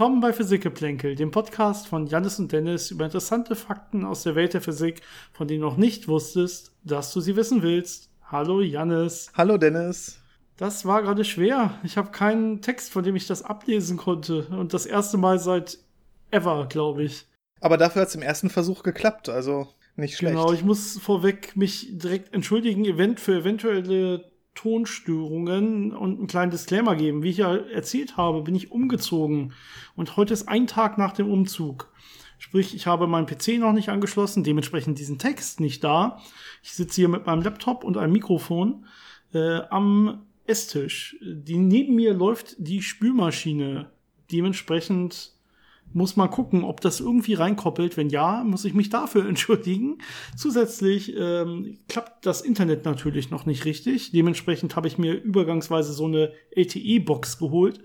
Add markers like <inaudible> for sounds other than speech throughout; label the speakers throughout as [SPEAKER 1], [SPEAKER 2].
[SPEAKER 1] Willkommen bei Physikgeplänkel, dem Podcast von Janis und Dennis über interessante Fakten aus der Welt der Physik, von denen du noch nicht wusstest, dass du sie wissen willst. Hallo Janis.
[SPEAKER 2] Hallo Dennis.
[SPEAKER 1] Das war gerade schwer. Ich habe keinen Text, von dem ich das ablesen konnte. Und das erste Mal seit ever, glaube ich.
[SPEAKER 2] Aber dafür hat es im ersten Versuch geklappt, also nicht schlecht.
[SPEAKER 1] Genau, ich muss vorweg mich direkt entschuldigen, Event für eventuelle Tonstörungen und einen kleinen Disclaimer geben. Wie ich ja erzählt habe, bin ich umgezogen und heute ist ein Tag nach dem Umzug. Sprich, ich habe meinen PC noch nicht angeschlossen, dementsprechend diesen Text nicht da. Ich sitze hier mit meinem Laptop und einem Mikrofon äh, am Esstisch. Die, neben mir läuft die Spülmaschine. Dementsprechend muss mal gucken, ob das irgendwie reinkoppelt. Wenn ja, muss ich mich dafür <laughs> entschuldigen. Zusätzlich ähm, klappt das Internet natürlich noch nicht richtig. Dementsprechend habe ich mir übergangsweise so eine LTE-Box geholt.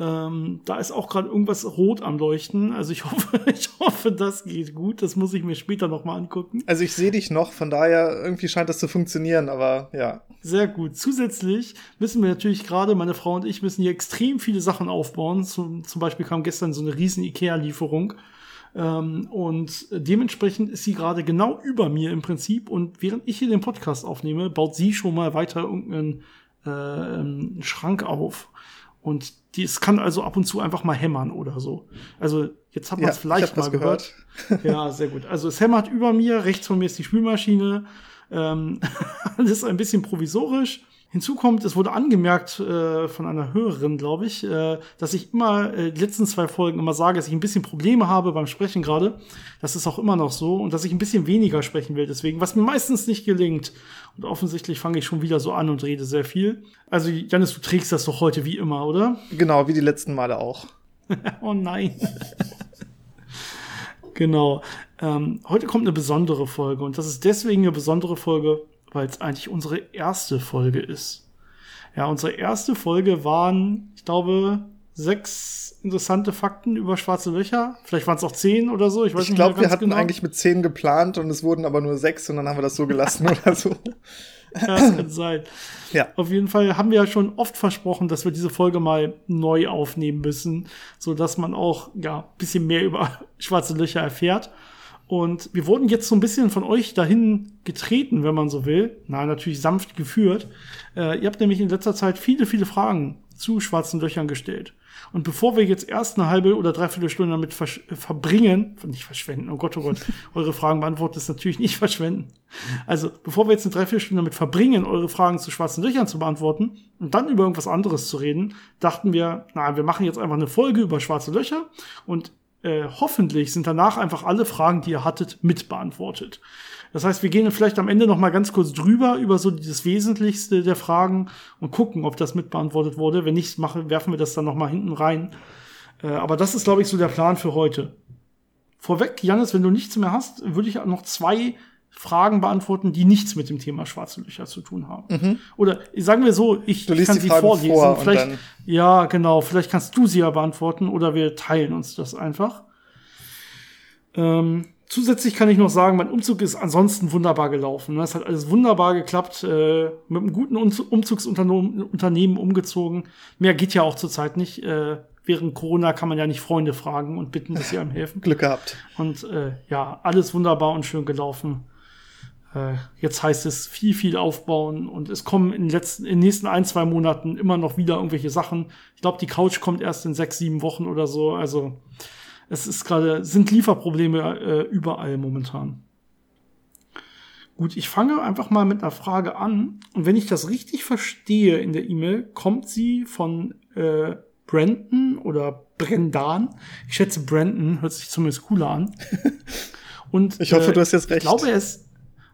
[SPEAKER 1] Ähm, da ist auch gerade irgendwas rot am Leuchten. Also ich <laughs> hoffe, ich hoffe, das geht gut. Das muss ich mir später noch mal angucken.
[SPEAKER 2] Also ich sehe dich noch, von daher irgendwie scheint das zu funktionieren, aber ja.
[SPEAKER 1] Sehr gut. Zusätzlich müssen wir natürlich gerade, meine Frau und ich müssen hier extrem viele Sachen aufbauen. Zum, zum Beispiel kam gestern so eine riesen Ikea-Lieferung. Ähm, und dementsprechend ist sie gerade genau über mir im Prinzip. Und während ich hier den Podcast aufnehme, baut sie schon mal weiter irgendeinen äh, Schrank auf. Und die, es kann also ab und zu einfach mal hämmern oder so. Also jetzt hat man es ja, vielleicht mal gehört. gehört. ja, sehr gut. Also es hämmert über mir, rechts von mir ist die Spülmaschine. Ähm, <laughs> alles ein bisschen provisorisch. Hinzu kommt, es wurde angemerkt äh, von einer Hörerin, glaube ich, äh, dass ich immer äh, die letzten zwei Folgen immer sage, dass ich ein bisschen Probleme habe beim Sprechen gerade. Das ist auch immer noch so und dass ich ein bisschen weniger sprechen will. Deswegen, was mir meistens nicht gelingt. Und offensichtlich fange ich schon wieder so an und rede sehr viel. Also, Janis, du trägst das doch heute wie immer, oder?
[SPEAKER 2] Genau, wie die letzten Male auch. <laughs>
[SPEAKER 1] oh nein. genau. Ähm, heute kommt eine besondere Folge und das ist deswegen eine besondere Folge, weil es eigentlich unsere erste Folge ist. Ja, unsere erste Folge waren, ich glaube, sechs interessante Fakten über schwarze Löcher. Vielleicht waren es auch zehn oder so.
[SPEAKER 2] Ich, weiß ich glaube, wir hatten genau. eigentlich mit zehn geplant und es wurden aber nur sechs und dann haben wir das so gelassen <laughs> oder so.
[SPEAKER 1] Ja, das kann sein. Ja. Auf jeden Fall haben wir ja schon oft versprochen, dass wir diese Folge mal neu aufnehmen müssen, so dass man auch ja bisschen mehr über <laughs> schwarze Löcher erfährt. Und wir wurden jetzt so ein bisschen von euch dahin getreten, wenn man so will. Na, natürlich sanft geführt. Äh, ihr habt nämlich in letzter Zeit viele, viele Fragen zu schwarzen Löchern gestellt. Und bevor wir jetzt erst eine halbe oder dreiviertel Stunde damit verbringen, nicht verschwenden, oh Gott, oh Gott, <laughs> eure Fragen beantworten ist natürlich nicht verschwenden. Also, bevor wir jetzt eine Dreiviertelstunde damit verbringen, eure Fragen zu schwarzen Löchern zu beantworten und dann über irgendwas anderes zu reden, dachten wir, na, wir machen jetzt einfach eine Folge über schwarze Löcher und äh, hoffentlich sind danach einfach alle Fragen, die ihr hattet, mit beantwortet. Das heißt, wir gehen vielleicht am Ende noch mal ganz kurz drüber über so das Wesentlichste der Fragen und gucken, ob das mit beantwortet wurde. Wenn nicht, machen, werfen wir das dann noch mal hinten rein. Äh, aber das ist, glaube ich, so der Plan für heute. Vorweg, Janis, wenn du nichts mehr hast, würde ich noch zwei Fragen beantworten, die nichts mit dem Thema schwarze Löcher zu tun haben. Mhm. Oder sagen wir so, ich kann sie Fragen vorlesen. Vor vielleicht, ja, genau, vielleicht kannst du sie ja beantworten oder wir teilen uns das einfach. Ähm, zusätzlich kann ich noch sagen, mein Umzug ist ansonsten wunderbar gelaufen. Es hat alles wunderbar geklappt, äh, mit einem guten Umzugsunternehmen umgezogen. Mehr geht ja auch zurzeit nicht. Äh, während Corona kann man ja nicht Freunde fragen und bitten, dass sie einem <laughs> helfen.
[SPEAKER 2] Glück gehabt.
[SPEAKER 1] Und äh, ja, alles wunderbar und schön gelaufen. Äh, jetzt heißt es viel, viel aufbauen und es kommen in den, letzten, in den nächsten ein, zwei Monaten immer noch wieder irgendwelche Sachen. Ich glaube, die Couch kommt erst in sechs, sieben Wochen oder so. Also es ist gerade, sind Lieferprobleme äh, überall momentan. Gut, ich fange einfach mal mit einer Frage an. Und wenn ich das richtig verstehe in der E-Mail, kommt sie von äh, Brandon oder Brendan. Ich schätze, Brandon hört sich zumindest cooler an. <laughs>
[SPEAKER 2] Und ich hoffe, äh, du hast jetzt recht.
[SPEAKER 1] Ich glaube, er ist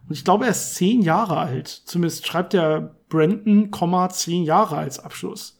[SPEAKER 1] und ich glaube, er ist zehn Jahre alt. Zumindest schreibt der Brandon, zehn Jahre als Abschluss.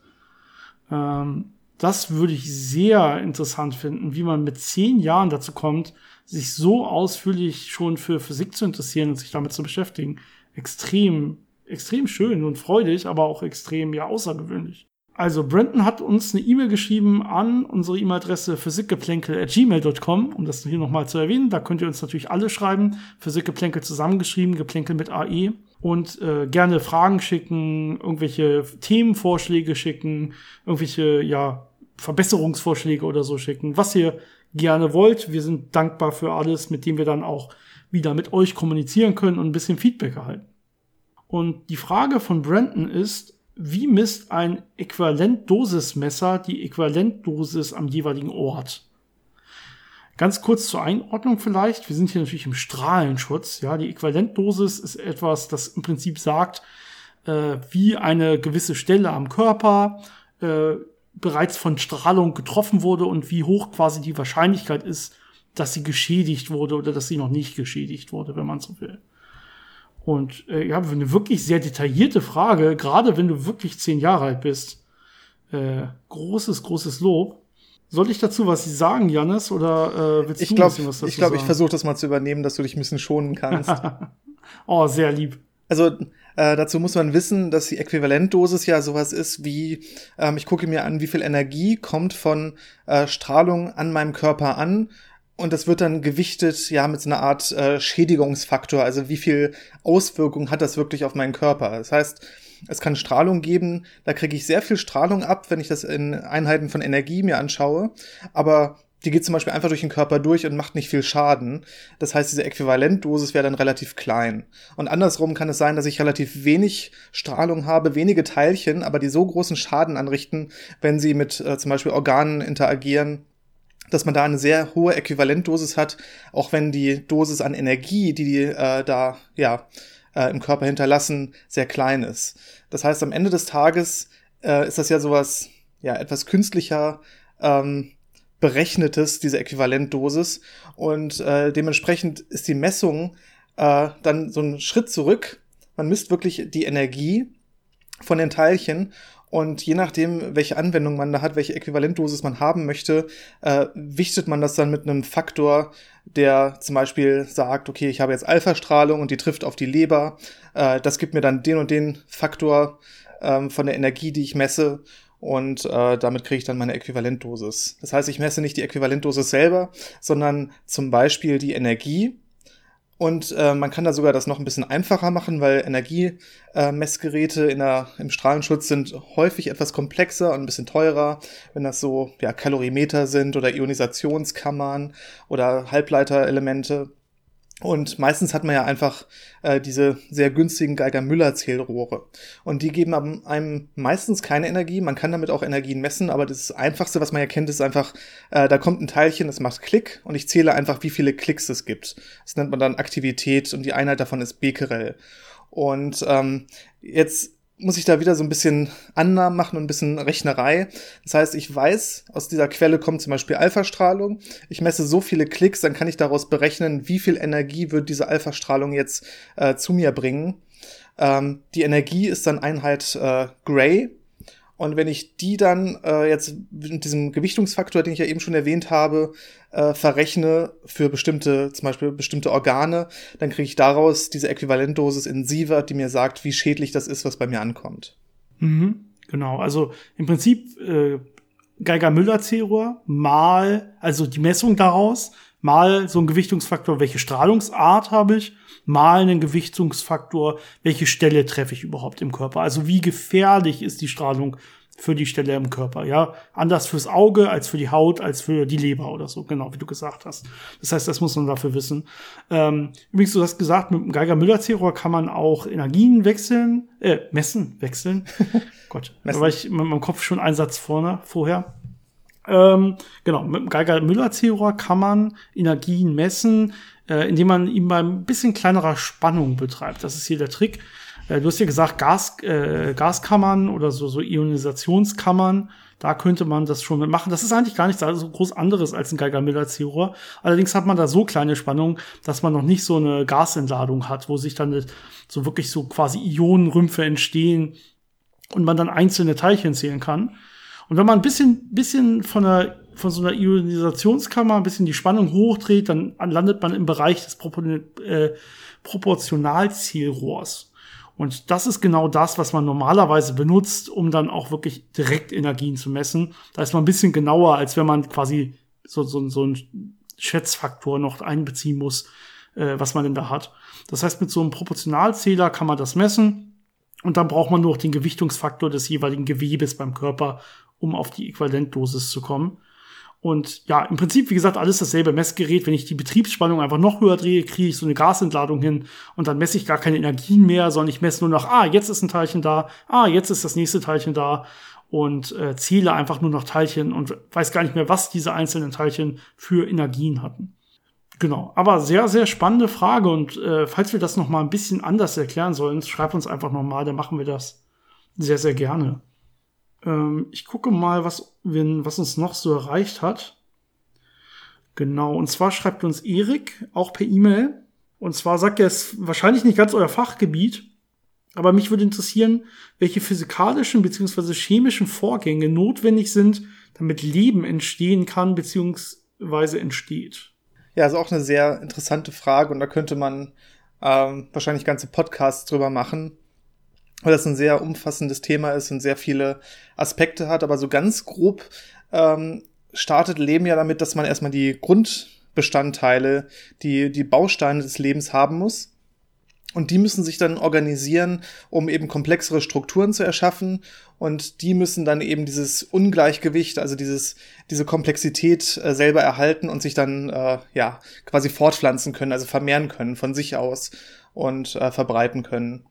[SPEAKER 1] Ähm, das würde ich sehr interessant finden, wie man mit zehn Jahren dazu kommt, sich so ausführlich schon für Physik zu interessieren und sich damit zu beschäftigen. Extrem, extrem schön und freudig, aber auch extrem, ja, außergewöhnlich. Also, Brandon hat uns eine E-Mail geschrieben an unsere E-Mail-Adresse physikgeplänkel.gmail.com, um das hier nochmal zu erwähnen. Da könnt ihr uns natürlich alle schreiben. Physikgeplänkel zusammengeschrieben, Geplänkel mit AE. Und äh, gerne Fragen schicken, irgendwelche Themenvorschläge schicken, irgendwelche, ja, Verbesserungsvorschläge oder so schicken, was ihr gerne wollt. Wir sind dankbar für alles, mit dem wir dann auch wieder mit euch kommunizieren können und ein bisschen Feedback erhalten. Und die Frage von Brandon ist, wie misst ein Äquivalentdosismesser die Äquivalentdosis am jeweiligen Ort? Ganz kurz zur Einordnung vielleicht. Wir sind hier natürlich im Strahlenschutz. Ja, die Äquivalentdosis ist etwas, das im Prinzip sagt, äh, wie eine gewisse Stelle am Körper äh, bereits von Strahlung getroffen wurde und wie hoch quasi die Wahrscheinlichkeit ist, dass sie geschädigt wurde oder dass sie noch nicht geschädigt wurde, wenn man so will. Und äh, ja, eine wirklich sehr detaillierte Frage, gerade wenn du wirklich zehn Jahre alt bist. Äh, großes, großes Lob. Soll ich dazu was sagen, Janis, oder äh, willst
[SPEAKER 2] ich
[SPEAKER 1] du
[SPEAKER 2] glaub,
[SPEAKER 1] ein bisschen was dazu
[SPEAKER 2] Ich glaube, ich versuche das mal zu übernehmen, dass du dich ein bisschen schonen kannst. <laughs>
[SPEAKER 1] oh, sehr lieb.
[SPEAKER 2] Also äh, dazu muss man wissen, dass die Äquivalentdosis ja sowas ist wie, ähm, ich gucke mir an, wie viel Energie kommt von äh, Strahlung an meinem Körper an und das wird dann gewichtet, ja, mit so einer Art äh, Schädigungsfaktor. Also wie viel Auswirkung hat das wirklich auf meinen Körper? Das heißt, es kann Strahlung geben, da kriege ich sehr viel Strahlung ab, wenn ich das in Einheiten von Energie mir anschaue. Aber die geht zum Beispiel einfach durch den Körper durch und macht nicht viel Schaden. Das heißt, diese Äquivalentdosis wäre dann relativ klein. Und andersrum kann es sein, dass ich relativ wenig Strahlung habe, wenige Teilchen, aber die so großen Schaden anrichten, wenn sie mit äh, zum Beispiel Organen interagieren, dass man da eine sehr hohe Äquivalentdosis hat, auch wenn die Dosis an Energie, die die äh, da ja äh, im Körper hinterlassen, sehr klein ist. Das heißt, am Ende des Tages äh, ist das ja sowas ja etwas künstlicher ähm, berechnetes diese Äquivalentdosis und äh, dementsprechend ist die Messung äh, dann so ein Schritt zurück. Man misst wirklich die Energie von den Teilchen und je nachdem, welche Anwendung man da hat, welche Äquivalentdosis man haben möchte, äh, wichtet man das dann mit einem Faktor, der zum Beispiel sagt, okay, ich habe jetzt Alpha-Strahlung und die trifft auf die Leber. Äh, das gibt mir dann den und den Faktor ähm, von der Energie, die ich messe. Und äh, damit kriege ich dann meine Äquivalentdosis. Das heißt, ich messe nicht die Äquivalentdosis selber, sondern zum Beispiel die Energie, und äh, man kann da sogar das noch ein bisschen einfacher machen, weil Energiemessgeräte äh, in der, im Strahlenschutz sind häufig etwas komplexer und ein bisschen teurer, wenn das so ja, Kalorimeter sind oder Ionisationskammern oder Halbleiterelemente. Und meistens hat man ja einfach äh, diese sehr günstigen Geiger-Müller-Zählrohre. Und die geben einem meistens keine Energie. Man kann damit auch Energien messen, aber das Einfachste, was man ja kennt, ist einfach, äh, da kommt ein Teilchen, es macht Klick und ich zähle einfach, wie viele Klicks es gibt. Das nennt man dann Aktivität und die Einheit davon ist Becquerel. Und ähm, jetzt muss ich da wieder so ein bisschen Annahmen machen und ein bisschen Rechnerei. Das heißt, ich weiß, aus dieser Quelle kommt zum Beispiel Alpha-Strahlung. Ich messe so viele Klicks, dann kann ich daraus berechnen, wie viel Energie wird diese Alpha-Strahlung jetzt äh, zu mir bringen. Ähm, die Energie ist dann Einheit äh, Gray. Und wenn ich die dann äh, jetzt mit diesem Gewichtungsfaktor, den ich ja eben schon erwähnt habe, äh, verrechne für bestimmte, zum Beispiel bestimmte Organe, dann kriege ich daraus diese Äquivalentdosis in Sievert, die mir sagt, wie schädlich das ist, was bei mir ankommt.
[SPEAKER 1] Mhm, genau, also im Prinzip äh, Geiger-Müller-Zählrohr mal, also die Messung daraus, mal so ein Gewichtungsfaktor, welche Strahlungsart habe ich, mal einen Gewichtungsfaktor, welche Stelle treffe ich überhaupt im Körper. Also wie gefährlich ist die Strahlung für die Stelle im Körper, ja. Anders fürs Auge als für die Haut, als für die Leber oder so, genau, wie du gesagt hast. Das heißt, das muss man dafür wissen. Ähm, übrigens, du hast gesagt, mit dem Geiger-Müller-Zählrohr kann man auch Energien wechseln, äh, messen, wechseln. <laughs> Gott, da war ich mit meinem Kopf schon einen Satz vorne, vorher. Ähm, genau, mit dem Geiger-Müller-Zählrohr kann man Energien messen, äh, indem man ihn bei ein bisschen kleinerer Spannung betreibt. Das ist hier der Trick. Äh, du hast ja gesagt, Gas, äh, Gaskammern oder so, so Ionisationskammern, da könnte man das schon mitmachen. Das ist eigentlich gar nichts so groß anderes als ein Geiger-Müller-Zählrohr. Allerdings hat man da so kleine Spannung, dass man noch nicht so eine Gasentladung hat, wo sich dann so wirklich so quasi Ionenrümpfe entstehen und man dann einzelne Teilchen zählen kann. Und wenn man ein bisschen, bisschen von der von so einer Ionisationskammer ein bisschen die Spannung hochdreht, dann landet man im Bereich des Propor äh, Proportionalzielrohrs. Und das ist genau das, was man normalerweise benutzt, um dann auch wirklich direkt Energien zu messen. Da ist man ein bisschen genauer, als wenn man quasi so, so, so einen Schätzfaktor noch einbeziehen muss, äh, was man denn da hat. Das heißt, mit so einem Proportionalzähler kann man das messen. Und dann braucht man nur noch den Gewichtungsfaktor des jeweiligen Gewebes beim Körper, um auf die Äquivalentdosis zu kommen. Und ja, im Prinzip, wie gesagt, alles dasselbe Messgerät. Wenn ich die Betriebsspannung einfach noch höher drehe, kriege ich so eine Gasentladung hin und dann messe ich gar keine Energien mehr, sondern ich messe nur noch, ah, jetzt ist ein Teilchen da, ah, jetzt ist das nächste Teilchen da und äh, zähle einfach nur noch Teilchen und weiß gar nicht mehr, was diese einzelnen Teilchen für Energien hatten. Genau, aber sehr, sehr spannende Frage und äh, falls wir das noch mal ein bisschen anders erklären sollen, schreib uns einfach noch mal, dann machen wir das sehr, sehr gerne. Ähm, ich gucke mal, was, wir, was uns noch so erreicht hat. Genau, und zwar schreibt uns Erik auch per E-Mail. Und zwar sagt er, es wahrscheinlich nicht ganz euer Fachgebiet, aber mich würde interessieren, welche physikalischen bzw. chemischen Vorgänge notwendig sind, damit Leben entstehen kann bzw. entsteht.
[SPEAKER 2] Ja, ist auch eine sehr interessante Frage und da könnte man ähm, wahrscheinlich ganze Podcasts drüber machen weil das ein sehr umfassendes Thema ist und sehr viele Aspekte hat. Aber so ganz grob ähm, startet Leben ja damit, dass man erstmal die Grundbestandteile, die, die Bausteine des Lebens haben muss. Und die müssen sich dann organisieren, um eben komplexere Strukturen zu erschaffen. Und die müssen dann eben dieses Ungleichgewicht, also dieses, diese Komplexität äh, selber erhalten und sich dann äh, ja quasi fortpflanzen können, also vermehren können von sich aus und äh, verbreiten können.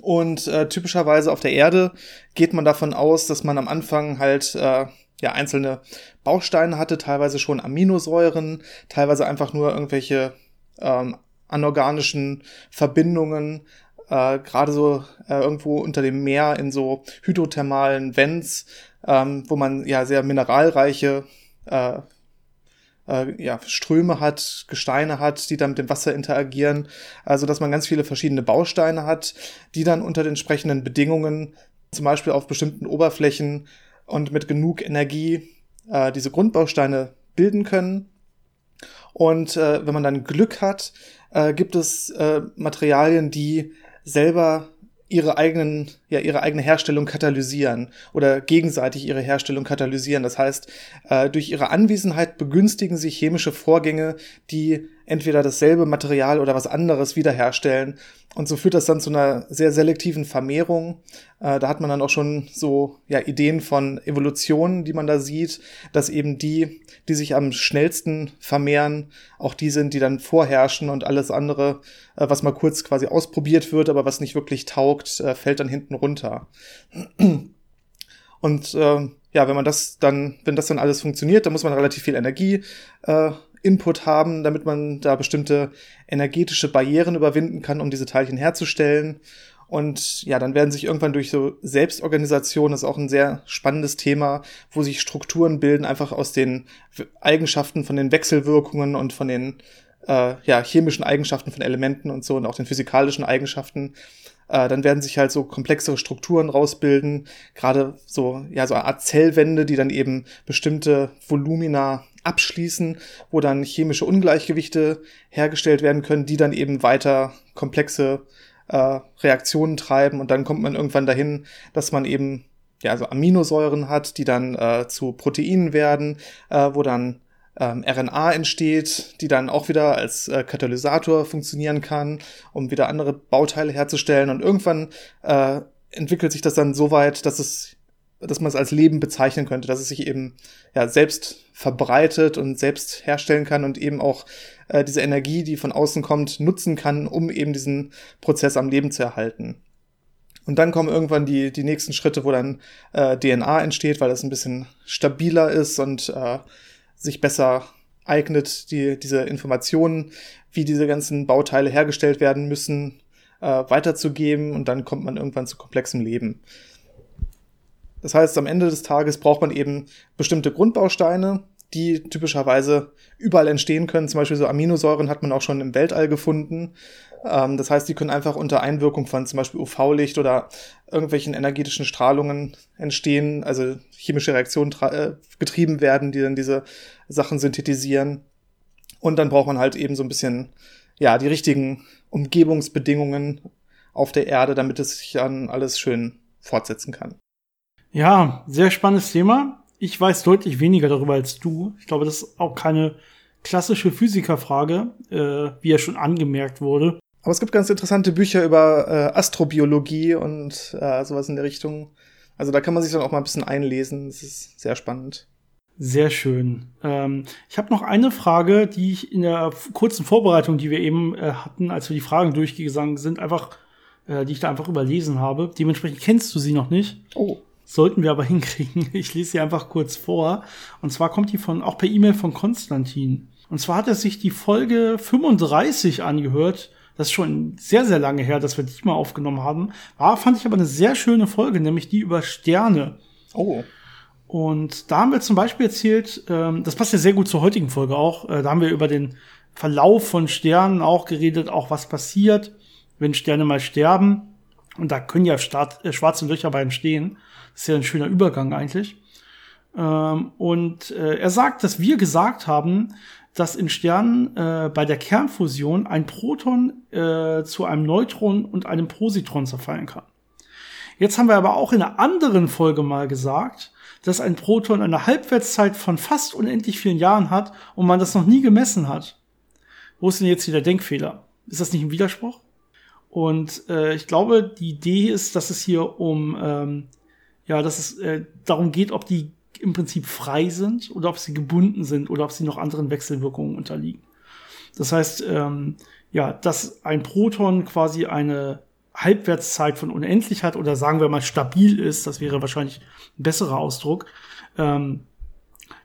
[SPEAKER 2] Und äh, typischerweise auf der Erde geht man davon aus, dass man am Anfang halt äh, ja einzelne Bausteine hatte, teilweise schon Aminosäuren, teilweise einfach nur irgendwelche ähm, anorganischen Verbindungen, äh, gerade so äh, irgendwo unter dem Meer in so hydrothermalen Vents, ähm, wo man ja sehr mineralreiche äh, äh, ja, Ströme hat, Gesteine hat, die dann mit dem Wasser interagieren. Also dass man ganz viele verschiedene Bausteine hat, die dann unter den entsprechenden Bedingungen, zum Beispiel auf bestimmten Oberflächen und mit genug Energie äh, diese Grundbausteine bilden können. Und äh, wenn man dann Glück hat, äh, gibt es äh, Materialien, die selber ihre eigenen, ja, ihre eigene Herstellung katalysieren oder gegenseitig ihre Herstellung katalysieren. Das heißt, äh, durch ihre Anwesenheit begünstigen sich chemische Vorgänge, die entweder dasselbe Material oder was anderes wiederherstellen. Und so führt das dann zu einer sehr selektiven Vermehrung. Äh, da hat man dann auch schon so ja, Ideen von Evolution, die man da sieht, dass eben die, die sich am schnellsten vermehren, auch die sind, die dann vorherrschen und alles andere, äh, was mal kurz quasi ausprobiert wird, aber was nicht wirklich taugt, äh, fällt dann hinten runter. Und äh, ja, wenn man das dann, wenn das dann alles funktioniert, dann muss man relativ viel Energie äh, Input haben, damit man da bestimmte energetische Barrieren überwinden kann, um diese Teilchen herzustellen. Und ja, dann werden sich irgendwann durch so Selbstorganisation, das ist auch ein sehr spannendes Thema, wo sich Strukturen bilden, einfach aus den Eigenschaften von den Wechselwirkungen und von den äh, ja, chemischen Eigenschaften von Elementen und so und auch den physikalischen Eigenschaften. Äh, dann werden sich halt so komplexere Strukturen rausbilden, gerade so, ja, so eine Art Zellwände, die dann eben bestimmte Volumina abschließen, wo dann chemische Ungleichgewichte hergestellt werden können, die dann eben weiter komplexe äh, Reaktionen treiben. Und dann kommt man irgendwann dahin, dass man eben ja so Aminosäuren hat, die dann äh, zu Proteinen werden, äh, wo dann ähm, RNA entsteht, die dann auch wieder als äh, Katalysator funktionieren kann, um wieder andere Bauteile herzustellen. Und irgendwann äh, entwickelt sich das dann so weit, dass es dass man es als Leben bezeichnen könnte, dass es sich eben ja selbst verbreitet und selbst herstellen kann und eben auch äh, diese Energie, die von außen kommt, nutzen kann, um eben diesen Prozess am Leben zu erhalten. Und dann kommen irgendwann die, die nächsten Schritte, wo dann äh, DNA entsteht, weil das ein bisschen stabiler ist und äh, sich besser eignet, die, diese Informationen, wie diese ganzen Bauteile hergestellt werden müssen, äh, weiterzugeben. Und dann kommt man irgendwann zu komplexem Leben. Das heißt, am Ende des Tages braucht man eben bestimmte Grundbausteine, die typischerweise überall entstehen können. Zum Beispiel so Aminosäuren hat man auch schon im Weltall gefunden. Ähm, das heißt, die können einfach unter Einwirkung von zum Beispiel UV-Licht oder irgendwelchen energetischen Strahlungen entstehen, also chemische Reaktionen äh, getrieben werden, die dann diese Sachen synthetisieren. Und dann braucht man halt eben so ein bisschen, ja, die richtigen Umgebungsbedingungen auf der Erde, damit es sich dann alles schön fortsetzen kann.
[SPEAKER 1] Ja, sehr spannendes Thema. Ich weiß deutlich weniger darüber als du. Ich glaube, das ist auch keine klassische Physikerfrage, äh, wie ja schon angemerkt wurde.
[SPEAKER 2] Aber es gibt ganz interessante Bücher über äh, Astrobiologie und äh, sowas in der Richtung. Also da kann man sich dann auch mal ein bisschen einlesen. Das ist sehr spannend.
[SPEAKER 1] Sehr schön. Ähm, ich habe noch eine Frage, die ich in der kurzen Vorbereitung, die wir eben äh, hatten, als wir die Fragen durchgegangen sind, einfach, äh, die ich da einfach überlesen habe. Dementsprechend kennst du sie noch nicht.
[SPEAKER 2] Oh.
[SPEAKER 1] Sollten wir aber <laughs> hinkriegen. Ich lese sie einfach kurz vor. Und zwar kommt die von, auch per E-Mail von Konstantin. Und zwar hat er sich die Folge 35 angehört. Das ist schon sehr, sehr lange her, dass wir die mal aufgenommen haben. War, fand ich aber eine sehr schöne Folge, nämlich die über Sterne.
[SPEAKER 2] Oh.
[SPEAKER 1] Und da haben wir zum Beispiel erzählt, ähm, das passt ja sehr gut zur heutigen Folge auch, äh, da haben wir über den Verlauf von Sternen auch geredet, auch was passiert, wenn Sterne mal sterben. Und da können ja Start, äh, schwarze Löcher bei entstehen. Das ist ja ein schöner Übergang eigentlich. Ähm, und äh, er sagt, dass wir gesagt haben, dass in Sternen äh, bei der Kernfusion ein Proton äh, zu einem Neutron und einem Positron zerfallen kann. Jetzt haben wir aber auch in einer anderen Folge mal gesagt, dass ein Proton eine Halbwertszeit von fast unendlich vielen Jahren hat und man das noch nie gemessen hat. Wo ist denn jetzt hier der Denkfehler? Ist das nicht ein Widerspruch? Und äh, ich glaube, die Idee ist, dass es hier um ähm, ja, dass es äh, darum geht, ob die im Prinzip frei sind oder ob sie gebunden sind oder ob sie noch anderen Wechselwirkungen unterliegen. Das heißt, ähm, ja, dass ein Proton quasi eine Halbwertszeit von unendlich hat oder sagen wir mal stabil ist, das wäre wahrscheinlich ein besserer Ausdruck. Ähm,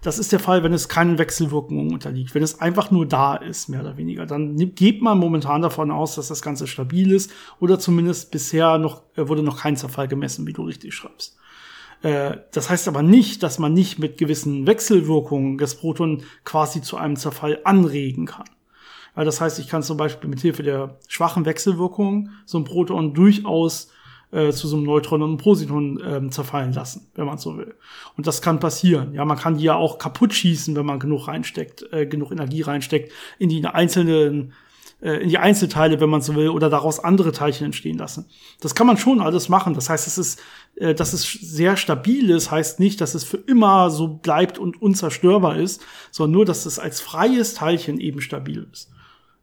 [SPEAKER 1] das ist der Fall, wenn es keinen Wechselwirkungen unterliegt, wenn es einfach nur da ist, mehr oder weniger. Dann geht man momentan davon aus, dass das Ganze stabil ist oder zumindest bisher noch äh, wurde noch kein Zerfall gemessen, wie du richtig schreibst. Äh, das heißt aber nicht, dass man nicht mit gewissen Wechselwirkungen das Proton quasi zu einem Zerfall anregen kann. Weil das heißt, ich kann zum Beispiel mit Hilfe der schwachen Wechselwirkung so ein Proton durchaus äh, zu so einem Neutron und einem Positon äh, zerfallen lassen, wenn man so will. Und das kann passieren. Ja, man kann die ja auch kaputt schießen, wenn man genug reinsteckt, äh, genug Energie reinsteckt in die einzelnen äh, in die Einzelteile, wenn man so will, oder daraus andere Teilchen entstehen lassen. Das kann man schon alles machen. Das heißt, es ist, dass es sehr stabil ist, heißt nicht, dass es für immer so bleibt und unzerstörbar ist, sondern nur, dass es als freies Teilchen eben stabil ist.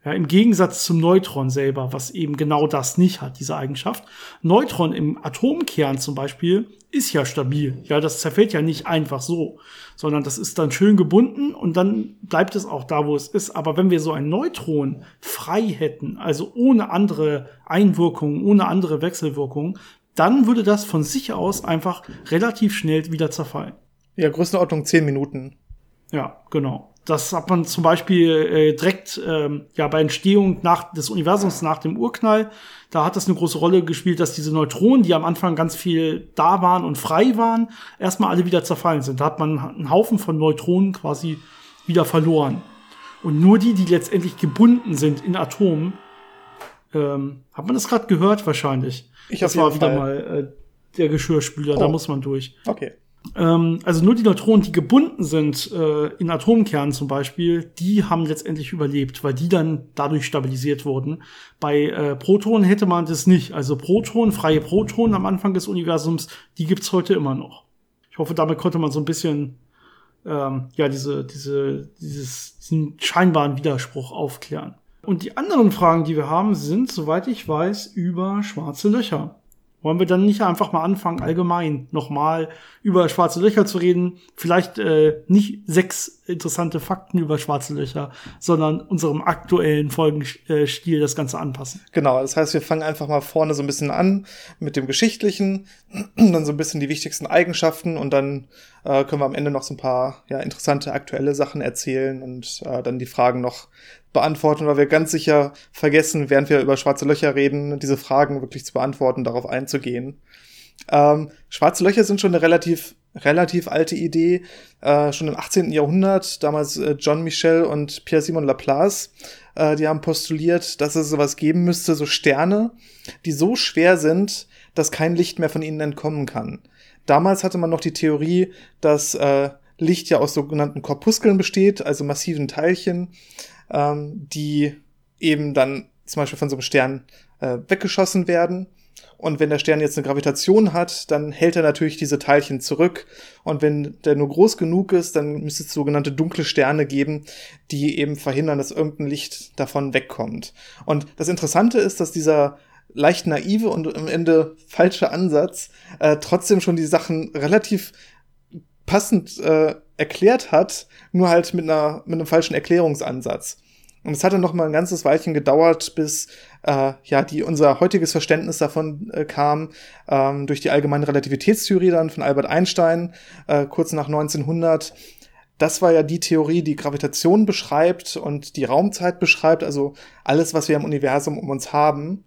[SPEAKER 1] Ja, Im Gegensatz zum Neutron selber, was eben genau das nicht hat, diese Eigenschaft. Neutron im Atomkern zum Beispiel ist ja stabil. Ja, das zerfällt ja nicht einfach so, sondern das ist dann schön gebunden und dann bleibt es auch da, wo es ist. Aber wenn wir so ein Neutron frei hätten, also ohne andere Einwirkungen, ohne andere Wechselwirkungen, dann würde das von sich aus einfach relativ schnell wieder zerfallen.
[SPEAKER 2] Ja, Größenordnung zehn Minuten.
[SPEAKER 1] Ja, genau. Das hat man zum Beispiel äh, direkt ähm, ja bei Entstehung nach, des Universums nach dem Urknall. Da hat das eine große Rolle gespielt, dass diese Neutronen, die am Anfang ganz viel da waren und frei waren, erstmal alle wieder zerfallen sind. Da hat man einen Haufen von Neutronen quasi wieder verloren. Und nur die, die letztendlich gebunden sind in Atomen, ähm, hat man das gerade gehört wahrscheinlich.
[SPEAKER 2] Ich
[SPEAKER 1] das war wieder Fall. mal äh, der Geschirrspüler, oh. da muss man durch.
[SPEAKER 2] Okay.
[SPEAKER 1] Ähm, also nur die Neutronen, die gebunden sind äh, in Atomkernen zum Beispiel, die haben letztendlich überlebt, weil die dann dadurch stabilisiert wurden. Bei äh, Protonen hätte man das nicht. Also Protonen, freie Protonen am Anfang des Universums, die gibt's heute immer noch. Ich hoffe, damit konnte man so ein bisschen ähm, ja diese diese dieses diesen scheinbaren Widerspruch aufklären. Und die anderen Fragen, die wir haben, sind, soweit ich weiß, über schwarze Löcher. Wollen wir dann nicht einfach mal anfangen, allgemein nochmal über schwarze Löcher zu reden? Vielleicht äh, nicht sechs interessante Fakten über schwarze Löcher, sondern unserem aktuellen Folgenstil das Ganze anpassen.
[SPEAKER 2] Genau, das heißt, wir fangen einfach mal vorne so ein bisschen an mit dem Geschichtlichen, <clears throat> dann so ein bisschen die wichtigsten Eigenschaften und dann äh, können wir am Ende noch so ein paar ja, interessante aktuelle Sachen erzählen und äh, dann die Fragen noch beantworten, weil wir ganz sicher vergessen, während wir über schwarze Löcher reden, diese Fragen wirklich zu beantworten, darauf einzugehen. Ähm, schwarze Löcher sind schon eine relativ relativ alte Idee, äh, schon im 18. Jahrhundert, damals äh, John Michel und Pierre-Simon Laplace, äh, die haben postuliert, dass es sowas geben müsste, so Sterne, die so schwer sind, dass kein Licht mehr von ihnen entkommen kann. Damals hatte man noch die Theorie, dass äh, Licht ja aus sogenannten Korpuskeln besteht, also massiven Teilchen, ähm, die eben dann zum Beispiel von so einem Stern äh, weggeschossen werden. Und wenn der Stern jetzt eine Gravitation hat, dann hält er natürlich diese Teilchen zurück. Und wenn der nur groß genug ist, dann müsste es sogenannte dunkle Sterne geben, die eben verhindern, dass irgendein Licht davon wegkommt. Und das Interessante ist, dass dieser leicht naive und am Ende falsche Ansatz äh, trotzdem schon die Sachen relativ passend äh, erklärt hat, nur halt mit einer mit einem falschen Erklärungsansatz. Und es hat dann noch mal ein ganzes Weilchen gedauert, bis äh, ja die unser heutiges Verständnis davon äh, kam ähm, durch die allgemeine Relativitätstheorie dann von Albert Einstein äh, kurz nach 1900. Das war ja die Theorie, die Gravitation beschreibt und die Raumzeit beschreibt, also alles, was wir im Universum um uns haben.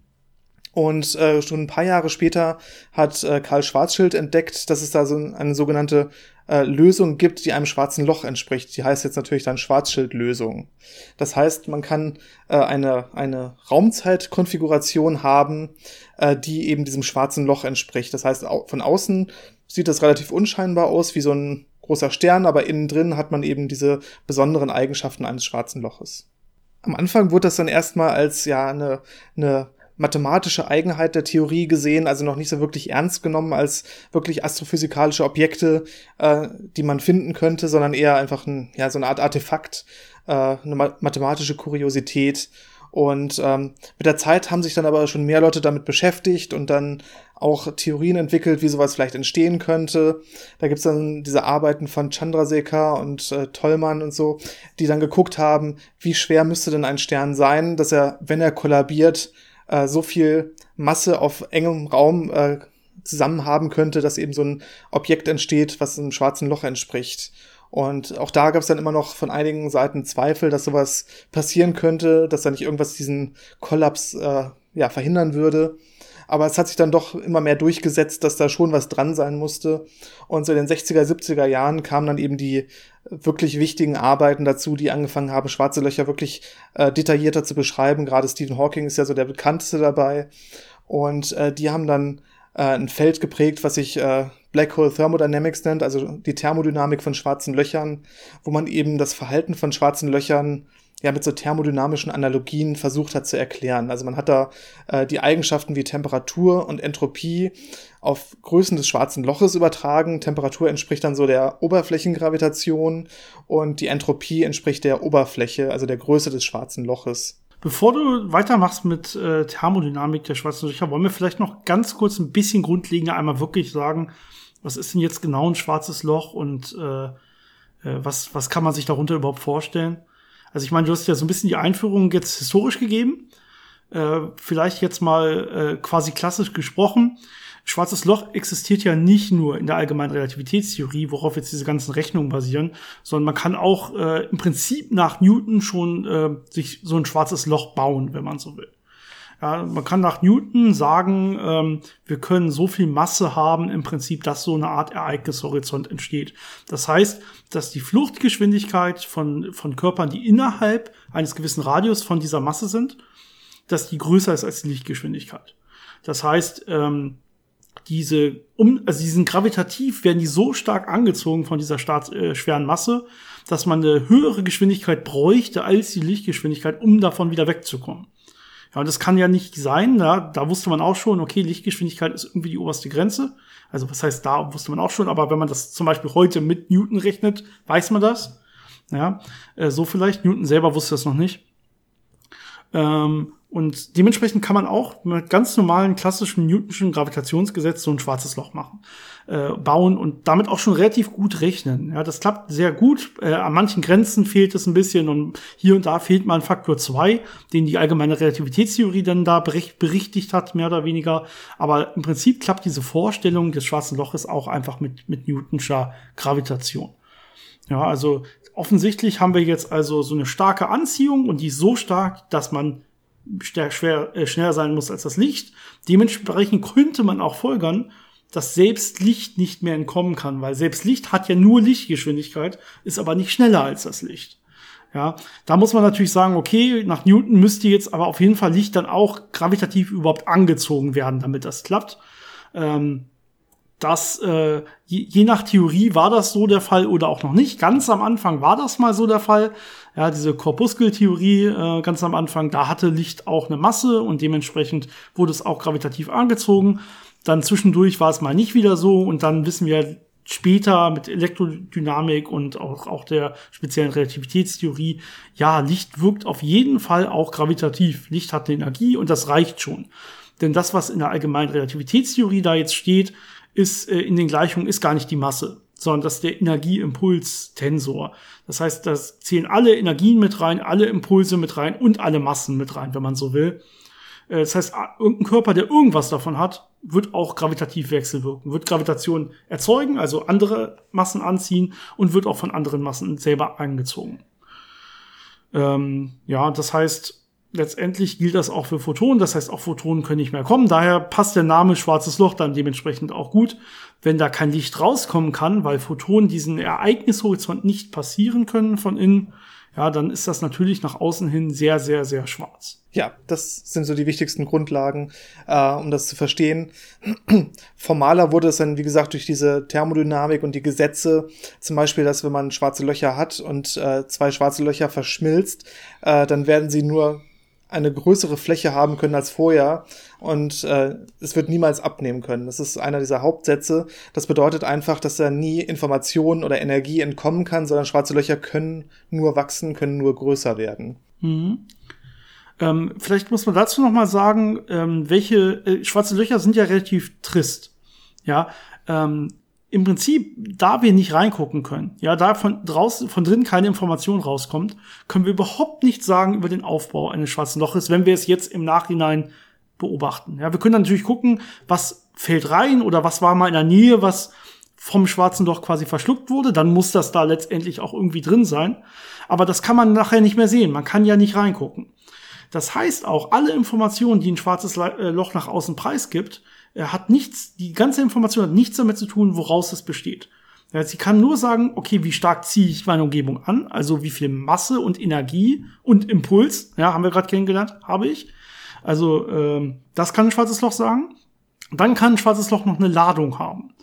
[SPEAKER 2] Und äh, schon ein paar Jahre später hat äh, Karl Schwarzschild entdeckt, dass es da so eine sogenannte äh, Lösung gibt, die einem schwarzen Loch entspricht. Die heißt jetzt natürlich dann Schwarzschildlösung. Das heißt, man kann äh, eine, eine Raumzeitkonfiguration haben, äh, die eben diesem schwarzen Loch entspricht. Das heißt, au von außen sieht das relativ unscheinbar aus, wie so ein großer Stern, aber innen drin hat man eben diese besonderen Eigenschaften eines schwarzen Loches. Am Anfang wurde das dann erstmal als ja eine, eine mathematische Eigenheit der Theorie gesehen, also noch nicht so wirklich ernst genommen als wirklich astrophysikalische Objekte, äh, die man finden könnte, sondern eher einfach ein, ja, so eine Art Artefakt, äh, eine ma mathematische Kuriosität. Und ähm, mit der Zeit haben sich dann aber schon mehr Leute damit beschäftigt und dann auch Theorien entwickelt, wie sowas vielleicht entstehen könnte. Da gibt's dann diese Arbeiten von Chandrasekhar und äh, Tollmann und so, die dann geguckt haben, wie schwer müsste denn ein Stern sein, dass er, wenn er kollabiert, äh, so viel Masse auf engem Raum äh, zusammen haben könnte, dass eben so ein Objekt entsteht, was einem schwarzen Loch entspricht. Und auch da gab es dann immer noch von einigen Seiten Zweifel, dass sowas passieren könnte, dass da nicht irgendwas diesen Kollaps äh, ja, verhindern würde. Aber es hat sich dann doch immer mehr durchgesetzt, dass da schon was dran sein musste. Und so in den 60er, 70er Jahren kamen dann eben die wirklich wichtigen Arbeiten dazu, die angefangen haben, schwarze Löcher wirklich äh, detaillierter zu beschreiben. Gerade Stephen Hawking ist ja so der bekannteste dabei. Und äh, die haben dann äh, ein Feld geprägt, was sich äh, Black Hole Thermodynamics nennt, also die Thermodynamik von schwarzen Löchern, wo man eben das Verhalten von schwarzen Löchern ja mit so thermodynamischen Analogien versucht hat zu erklären. Also man hat da äh, die Eigenschaften wie Temperatur und Entropie auf Größen des schwarzen Loches übertragen. Temperatur entspricht dann so der Oberflächengravitation und die Entropie entspricht der Oberfläche, also der Größe des schwarzen Loches.
[SPEAKER 1] Bevor du weitermachst mit äh, Thermodynamik der schwarzen Löcher, wollen wir vielleicht noch ganz kurz ein bisschen grundlegender einmal wirklich sagen, was ist denn jetzt genau ein schwarzes Loch und äh, äh was, was kann man sich darunter überhaupt vorstellen? Also ich meine, du hast ja so ein bisschen die Einführung jetzt historisch gegeben. Äh, vielleicht jetzt mal äh, quasi klassisch gesprochen. Schwarzes Loch existiert ja nicht nur in der allgemeinen Relativitätstheorie, worauf jetzt diese ganzen Rechnungen basieren, sondern man kann auch äh, im Prinzip nach Newton schon äh, sich so ein schwarzes Loch bauen, wenn man so will. Ja, man kann nach Newton sagen, ähm, wir können so viel Masse haben, im Prinzip, dass so eine Art Ereignishorizont entsteht. Das heißt, dass die Fluchtgeschwindigkeit von, von Körpern, die innerhalb eines gewissen Radius von dieser Masse sind, dass die größer ist als die Lichtgeschwindigkeit. Das heißt, ähm, diese, um, also die sind gravitativ, werden die so stark angezogen von dieser start, äh, schweren Masse, dass man eine höhere Geschwindigkeit bräuchte als die Lichtgeschwindigkeit, um davon wieder wegzukommen. Ja, und das kann ja nicht sein. Ja, da wusste man auch schon, okay, Lichtgeschwindigkeit ist irgendwie die oberste Grenze. Also was heißt, da wusste man auch schon, aber wenn man das zum Beispiel heute mit Newton rechnet, weiß man das. Ja, äh, so vielleicht. Newton selber wusste das noch nicht. Ähm, und dementsprechend kann man auch mit ganz normalen klassischen Newtonschen Gravitationsgesetz so ein schwarzes Loch machen, äh, bauen und damit auch schon relativ gut rechnen. Ja, das klappt sehr gut. Äh, an manchen Grenzen fehlt es ein bisschen und hier und da fehlt mal ein Faktor zwei, den die allgemeine Relativitätstheorie dann da bericht, berichtigt hat, mehr oder weniger. Aber im Prinzip klappt diese Vorstellung des schwarzen Loches auch einfach mit, mit Newtonscher Gravitation. Ja, also offensichtlich haben wir jetzt also so eine starke Anziehung und die ist so stark, dass man schwer, äh, schneller sein muss als das Licht. Dementsprechend könnte man auch folgern, dass selbst Licht nicht mehr entkommen kann, weil selbst Licht hat ja nur Lichtgeschwindigkeit, ist aber nicht schneller als das Licht. Ja, da muss man natürlich sagen, okay, nach Newton müsste jetzt aber auf jeden Fall Licht dann auch gravitativ überhaupt angezogen werden, damit das klappt. Ähm, das, äh, je, je nach Theorie war das so der Fall oder auch noch nicht. Ganz am Anfang war das mal so der Fall. Ja, diese Korpuskeltheorie äh, ganz am Anfang, da hatte Licht auch eine Masse und dementsprechend wurde es auch gravitativ angezogen. Dann zwischendurch war es mal nicht wieder so und dann wissen wir später mit Elektrodynamik und auch, auch der speziellen Relativitätstheorie, ja, Licht wirkt auf jeden Fall auch gravitativ. Licht hat eine Energie und das reicht schon. Denn das, was in der allgemeinen Relativitätstheorie da jetzt steht, ist äh, in den Gleichungen ist gar nicht die Masse, sondern das ist der Energieimpulstensor. Das heißt, das zählen alle Energien mit rein, alle Impulse mit rein und alle Massen mit rein, wenn man so will. Äh, das heißt, irgendein Körper, der irgendwas davon hat, wird auch gravitativ wechselwirken, wird Gravitation erzeugen, also andere Massen anziehen und wird auch von anderen Massen selber angezogen. Ähm, ja, das heißt, letztendlich gilt das auch für Photonen. Das heißt, auch Photonen können nicht mehr kommen. Daher passt der Name schwarzes Loch dann dementsprechend auch gut, wenn da kein Licht rauskommen kann, weil Photonen diesen Ereignishorizont nicht passieren können von innen. Ja, dann ist das natürlich nach außen hin sehr, sehr, sehr schwarz.
[SPEAKER 2] Ja, das sind so die wichtigsten Grundlagen, äh, um das zu verstehen. <clears throat> Formaler wurde es dann, wie gesagt, durch diese Thermodynamik und die Gesetze, zum Beispiel, dass wenn man schwarze Löcher hat und äh, zwei schwarze Löcher verschmilzt, äh, dann werden sie nur eine größere Fläche haben können als vorher und äh, es wird niemals abnehmen können. Das ist einer dieser Hauptsätze. Das bedeutet einfach, dass da nie Information oder Energie entkommen kann, sondern schwarze Löcher können nur wachsen, können nur größer werden.
[SPEAKER 1] Mhm. Ähm, vielleicht muss man dazu noch mal sagen, ähm, welche äh, schwarze Löcher sind ja relativ trist. Ja, ähm, im Prinzip, da wir nicht reingucken können, ja, da von draußen, von drin keine Information rauskommt, können wir überhaupt nichts sagen über den Aufbau eines schwarzen Loches, wenn wir es jetzt im Nachhinein beobachten. Ja, wir können natürlich gucken, was fällt rein oder was war mal in der Nähe, was vom schwarzen Loch quasi verschluckt wurde, dann muss das da letztendlich auch irgendwie drin sein. Aber das kann man nachher nicht mehr sehen. Man kann ja nicht reingucken. Das heißt auch, alle Informationen, die ein schwarzes äh, Loch nach außen preisgibt, er hat nichts, die ganze Information hat nichts damit zu tun, woraus es besteht. Sie kann nur sagen, okay, wie stark ziehe ich meine Umgebung an, also wie viel Masse und Energie und Impuls, ja, haben wir gerade kennengelernt, habe ich. Also ähm, das kann ein schwarzes Loch sagen. Dann kann ein schwarzes Loch noch eine Ladung haben.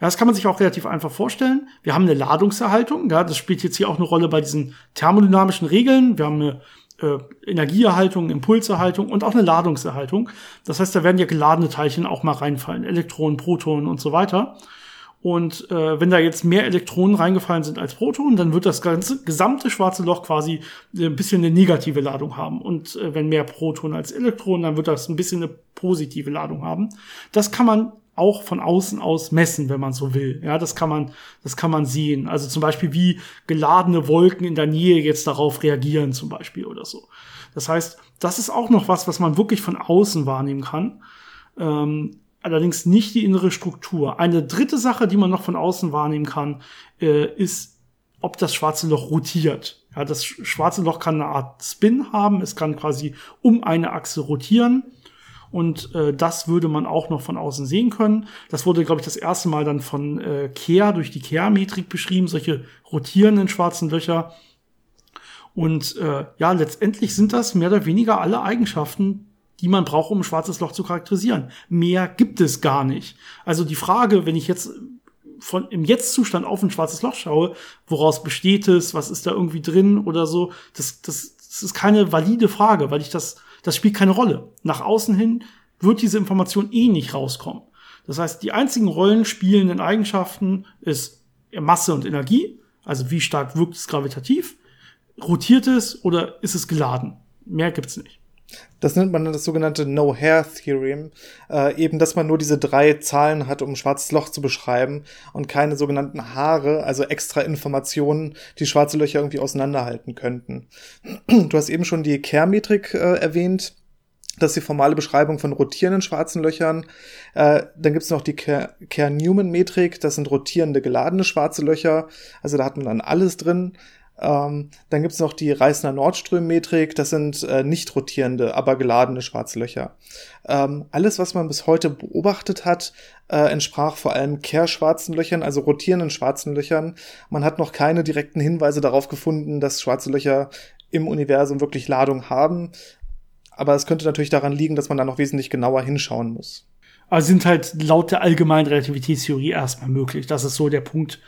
[SPEAKER 1] Ja, das kann man sich auch relativ einfach vorstellen. Wir haben eine Ladungserhaltung, ja, das spielt jetzt hier auch eine Rolle bei diesen thermodynamischen Regeln. Wir haben eine äh, Energieerhaltung, Impulserhaltung und auch eine Ladungserhaltung. Das heißt, da werden ja geladene Teilchen auch mal reinfallen, Elektronen, Protonen und so weiter. Und äh, wenn da jetzt mehr Elektronen reingefallen sind als Protonen, dann wird das ganze gesamte schwarze Loch quasi äh, ein bisschen eine negative Ladung haben. Und äh, wenn mehr Protonen als Elektronen, dann wird das ein bisschen eine positive Ladung haben. Das kann man auch von außen aus messen, wenn man so will. Ja, das kann man, das kann man sehen. Also zum Beispiel, wie geladene Wolken in der Nähe jetzt darauf reagieren, zum Beispiel oder so. Das heißt, das ist auch noch was, was man wirklich von außen wahrnehmen kann. Ähm, allerdings nicht die innere Struktur. Eine dritte Sache, die man noch von außen wahrnehmen kann, äh, ist, ob das schwarze Loch rotiert. Ja, das schwarze Loch kann eine Art Spin haben. Es kann quasi um eine Achse rotieren. Und äh, das würde man auch noch von außen sehen können. Das wurde, glaube ich, das erste Mal dann von äh, Kehr durch die Kehr-Metrik beschrieben, solche rotierenden schwarzen Löcher. Und äh, ja, letztendlich sind das mehr oder weniger alle Eigenschaften, die man braucht, um ein schwarzes Loch zu charakterisieren. Mehr gibt es gar nicht. Also die Frage, wenn ich jetzt von im Jetzt-Zustand auf ein schwarzes Loch schaue, woraus besteht es, was ist da irgendwie drin oder so, das, das, das ist keine valide Frage, weil ich das das spielt keine Rolle. Nach außen hin wird diese Information eh nicht rauskommen. Das heißt, die einzigen rollenspielenden Eigenschaften ist Masse und Energie, also wie stark wirkt es gravitativ, rotiert es oder ist es geladen. Mehr gibt's nicht.
[SPEAKER 2] Das nennt man das sogenannte No-Hair-Theorem. Äh, eben, dass man nur diese drei Zahlen hat, um ein schwarzes Loch zu beschreiben und keine sogenannten Haare, also extra Informationen, die schwarze Löcher irgendwie auseinanderhalten könnten. <clears throat> Du hast eben schon die Kerr-Metrik äh, erwähnt. Das ist die formale Beschreibung von rotierenden schwarzen Löchern. Äh, dann gibt's noch die Kerr-Newman-Metrik. Das sind rotierende, geladene schwarze Löcher. Also da hat man dann alles drin. Ähm, dann gibt's noch die Reisner Nordström-Metrik, das sind äh, nicht rotierende, aber geladene schwarze Löcher. Ähm, alles, was man bis heute beobachtet hat, äh, entsprach vor allem kehrschwarzen Löchern, also rotierenden schwarzen Löchern. Man hat noch keine direkten Hinweise darauf gefunden, dass schwarze Löcher im Universum wirklich Ladung haben. Aber es könnte natürlich daran liegen, dass man da noch wesentlich genauer hinschauen muss.
[SPEAKER 1] Also sind halt laut der allgemeinen Relativitätstheorie erstmal möglich. Das ist so der Punkt,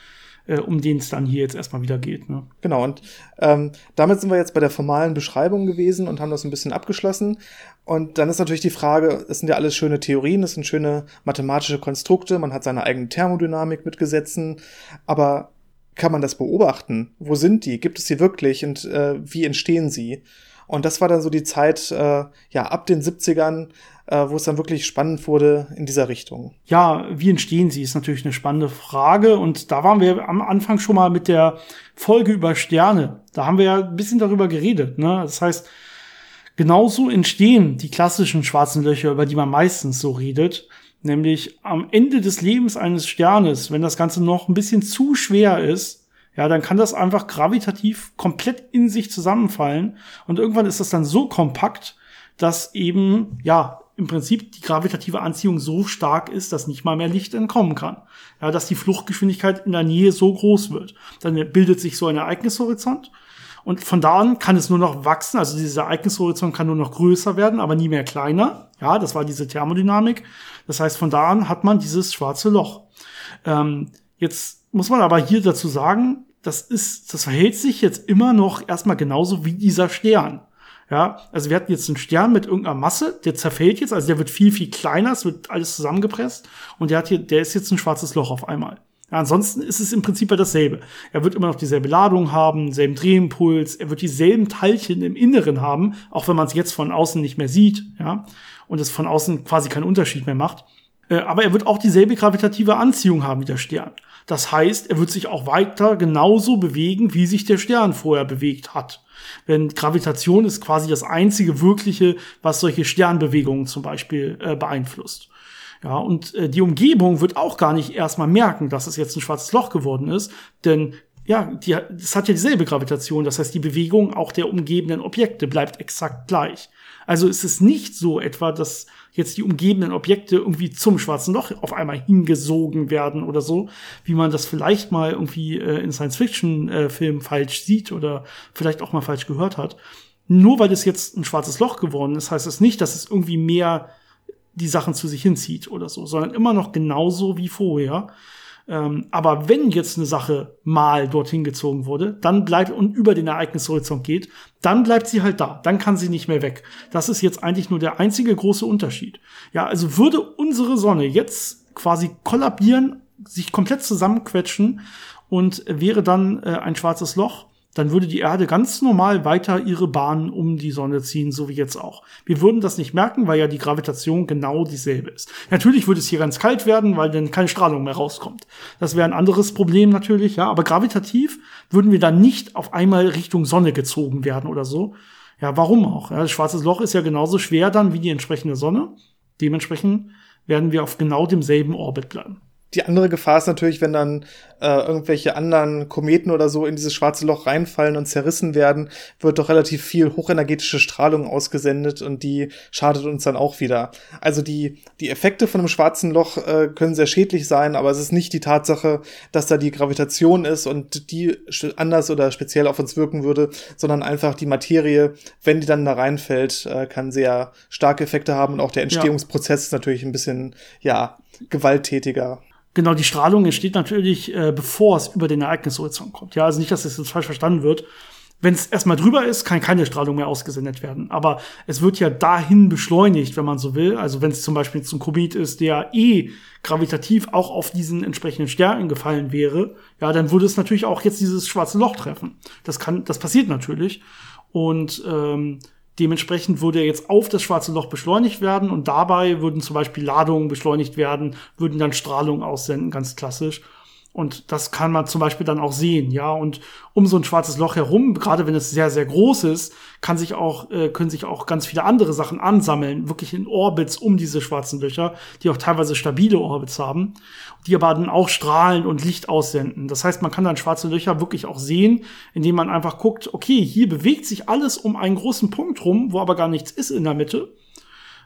[SPEAKER 1] äh, um den es dann hier jetzt erstmal wieder geht. Ne?
[SPEAKER 2] Genau, und ähm, damit sind wir jetzt bei der formalen Beschreibung gewesen und haben das ein bisschen abgeschlossen. Und dann ist natürlich die Frage, es sind ja alles schöne Theorien, es sind schöne mathematische Konstrukte, man hat seine eigene Thermodynamik mit Gesetzen, aber kann man das beobachten? Wo sind die? Gibt es sie wirklich und äh, wie entstehen sie? Und das war dann so die Zeit, äh, ja, ab den 70ern, äh, wo es dann wirklich spannend wurde in dieser Richtung.
[SPEAKER 1] Ja, wie entstehen sie, ist natürlich eine spannende Frage. Und da waren wir am Anfang schon mal mit der Folge über Sterne. Da haben wir ja ein bisschen darüber geredet. Ne? Das heißt, genauso entstehen die klassischen schwarzen Löcher, über die man meistens so redet. Nämlich am Ende des Lebens eines Sternes, wenn das Ganze noch ein bisschen zu schwer ist, ja, dann kann das einfach gravitativ komplett in sich zusammenfallen. Und irgendwann ist das dann so kompakt, dass eben, ja, im Prinzip die gravitative Anziehung so stark ist, dass nicht mal mehr Licht entkommen kann. Ja, dass die Fluchtgeschwindigkeit in der Nähe so groß wird. Dann bildet sich so ein Ereignishorizont. Und von da an kann es nur noch wachsen. Also dieser Ereignishorizont kann nur noch größer werden, aber nie mehr kleiner. Ja, das war diese Thermodynamik. Das heißt, von da an hat man dieses schwarze Loch. Ähm, jetzt muss man aber hier dazu sagen, das ist, das verhält sich jetzt immer noch erstmal genauso wie dieser Stern. Ja, also wir hatten jetzt einen Stern mit irgendeiner Masse, der zerfällt jetzt, also der wird viel, viel kleiner, es wird alles zusammengepresst und der hat hier, der ist jetzt ein schwarzes Loch auf einmal. Ja, ansonsten ist es im Prinzip ja dasselbe. Er wird immer noch dieselbe Ladung haben, selben Drehimpuls, er wird dieselben Teilchen im Inneren haben, auch wenn man es jetzt von außen nicht mehr sieht, ja, und es von außen quasi keinen Unterschied mehr macht. Äh, aber er wird auch dieselbe gravitative Anziehung haben wie der Stern. Das heißt, er wird sich auch weiter genauso bewegen, wie sich der Stern vorher bewegt hat. Denn Gravitation ist quasi das einzige wirkliche, was solche Sternbewegungen zum Beispiel äh, beeinflusst. Ja, und äh, die Umgebung wird auch gar nicht erstmal merken, dass es jetzt ein schwarzes Loch geworden ist, denn ja, die, das hat ja dieselbe Gravitation. Das heißt, die Bewegung auch der umgebenden Objekte bleibt exakt gleich. Also ist es nicht so etwa, dass jetzt die umgebenden Objekte irgendwie zum schwarzen Loch auf einmal hingesogen werden oder so, wie man das vielleicht mal irgendwie äh, in Science-Fiction-Filmen äh, falsch sieht oder vielleicht auch mal falsch gehört hat. Nur weil es jetzt ein schwarzes Loch geworden ist, heißt es das nicht, dass es irgendwie mehr die Sachen zu sich hinzieht oder so, sondern immer noch genauso wie vorher. Ähm, aber wenn jetzt eine Sache mal dorthin gezogen wurde, dann bleibt und über den Ereignishorizont geht, dann bleibt sie halt da. Dann kann sie nicht mehr weg. Das ist jetzt eigentlich nur der einzige große Unterschied. Ja, also würde unsere Sonne jetzt quasi kollabieren, sich komplett zusammenquetschen und wäre dann äh, ein schwarzes Loch, dann würde die Erde ganz normal weiter ihre Bahn um die Sonne ziehen, so wie jetzt auch. Wir würden das nicht merken, weil ja die Gravitation genau dieselbe ist. Natürlich würde es hier ganz kalt werden, weil dann keine Strahlung mehr rauskommt. Das wäre ein anderes Problem natürlich, ja, aber gravitativ würden wir dann nicht auf einmal Richtung Sonne gezogen werden oder so. Ja, warum auch? Ja, das schwarze Loch ist ja genauso schwer dann wie die entsprechende Sonne. Dementsprechend werden wir auf genau demselben Orbit bleiben.
[SPEAKER 2] Die andere Gefahr ist natürlich, wenn dann äh, irgendwelche anderen Kometen oder so in dieses schwarze Loch reinfallen und zerrissen werden, wird doch relativ viel hochenergetische Strahlung ausgesendet und die schadet uns dann auch wieder. Also die, die Effekte von einem schwarzen Loch äh, können sehr schädlich sein, aber es ist nicht die Tatsache, dass da die Gravitation ist und die anders oder speziell auf uns wirken würde, sondern einfach die Materie, wenn die dann da reinfällt, äh, kann sehr starke Effekte haben und auch der Entstehungsprozess ja. ist natürlich ein bisschen, ja, gewalttätiger.
[SPEAKER 1] Genau, die Strahlung entsteht natürlich, äh, bevor es über den Ereignishorizont kommt. Ja, also nicht, dass das jetzt falsch verstanden wird. Wenn es erstmal drüber ist, kann keine Strahlung mehr ausgesendet werden. Aber es wird ja dahin beschleunigt, wenn man so will. Also wenn es zum Beispiel zum Komet ist, der eh gravitativ auch auf diesen entsprechenden Stern gefallen wäre, ja, dann würde es natürlich auch jetzt dieses schwarze Loch treffen. Das kann, das passiert natürlich. Und ähm, Dementsprechend würde er jetzt auf das schwarze Loch beschleunigt werden und dabei würden zum Beispiel Ladungen beschleunigt werden, würden dann Strahlung aussenden, ganz klassisch. Und das kann man zum Beispiel dann auch sehen, ja. Und um so ein schwarzes Loch herum, gerade wenn es sehr, sehr groß ist, kann sich auch, äh, können sich auch ganz viele andere Sachen ansammeln, wirklich in Orbits um diese schwarzen Löcher, die auch teilweise stabile Orbits haben, die aber dann auch strahlen und Licht aussenden. Das heißt, man kann dann schwarze Löcher wirklich auch sehen, indem man einfach guckt, okay, hier bewegt sich alles um einen großen Punkt rum, wo aber gar nichts ist in der Mitte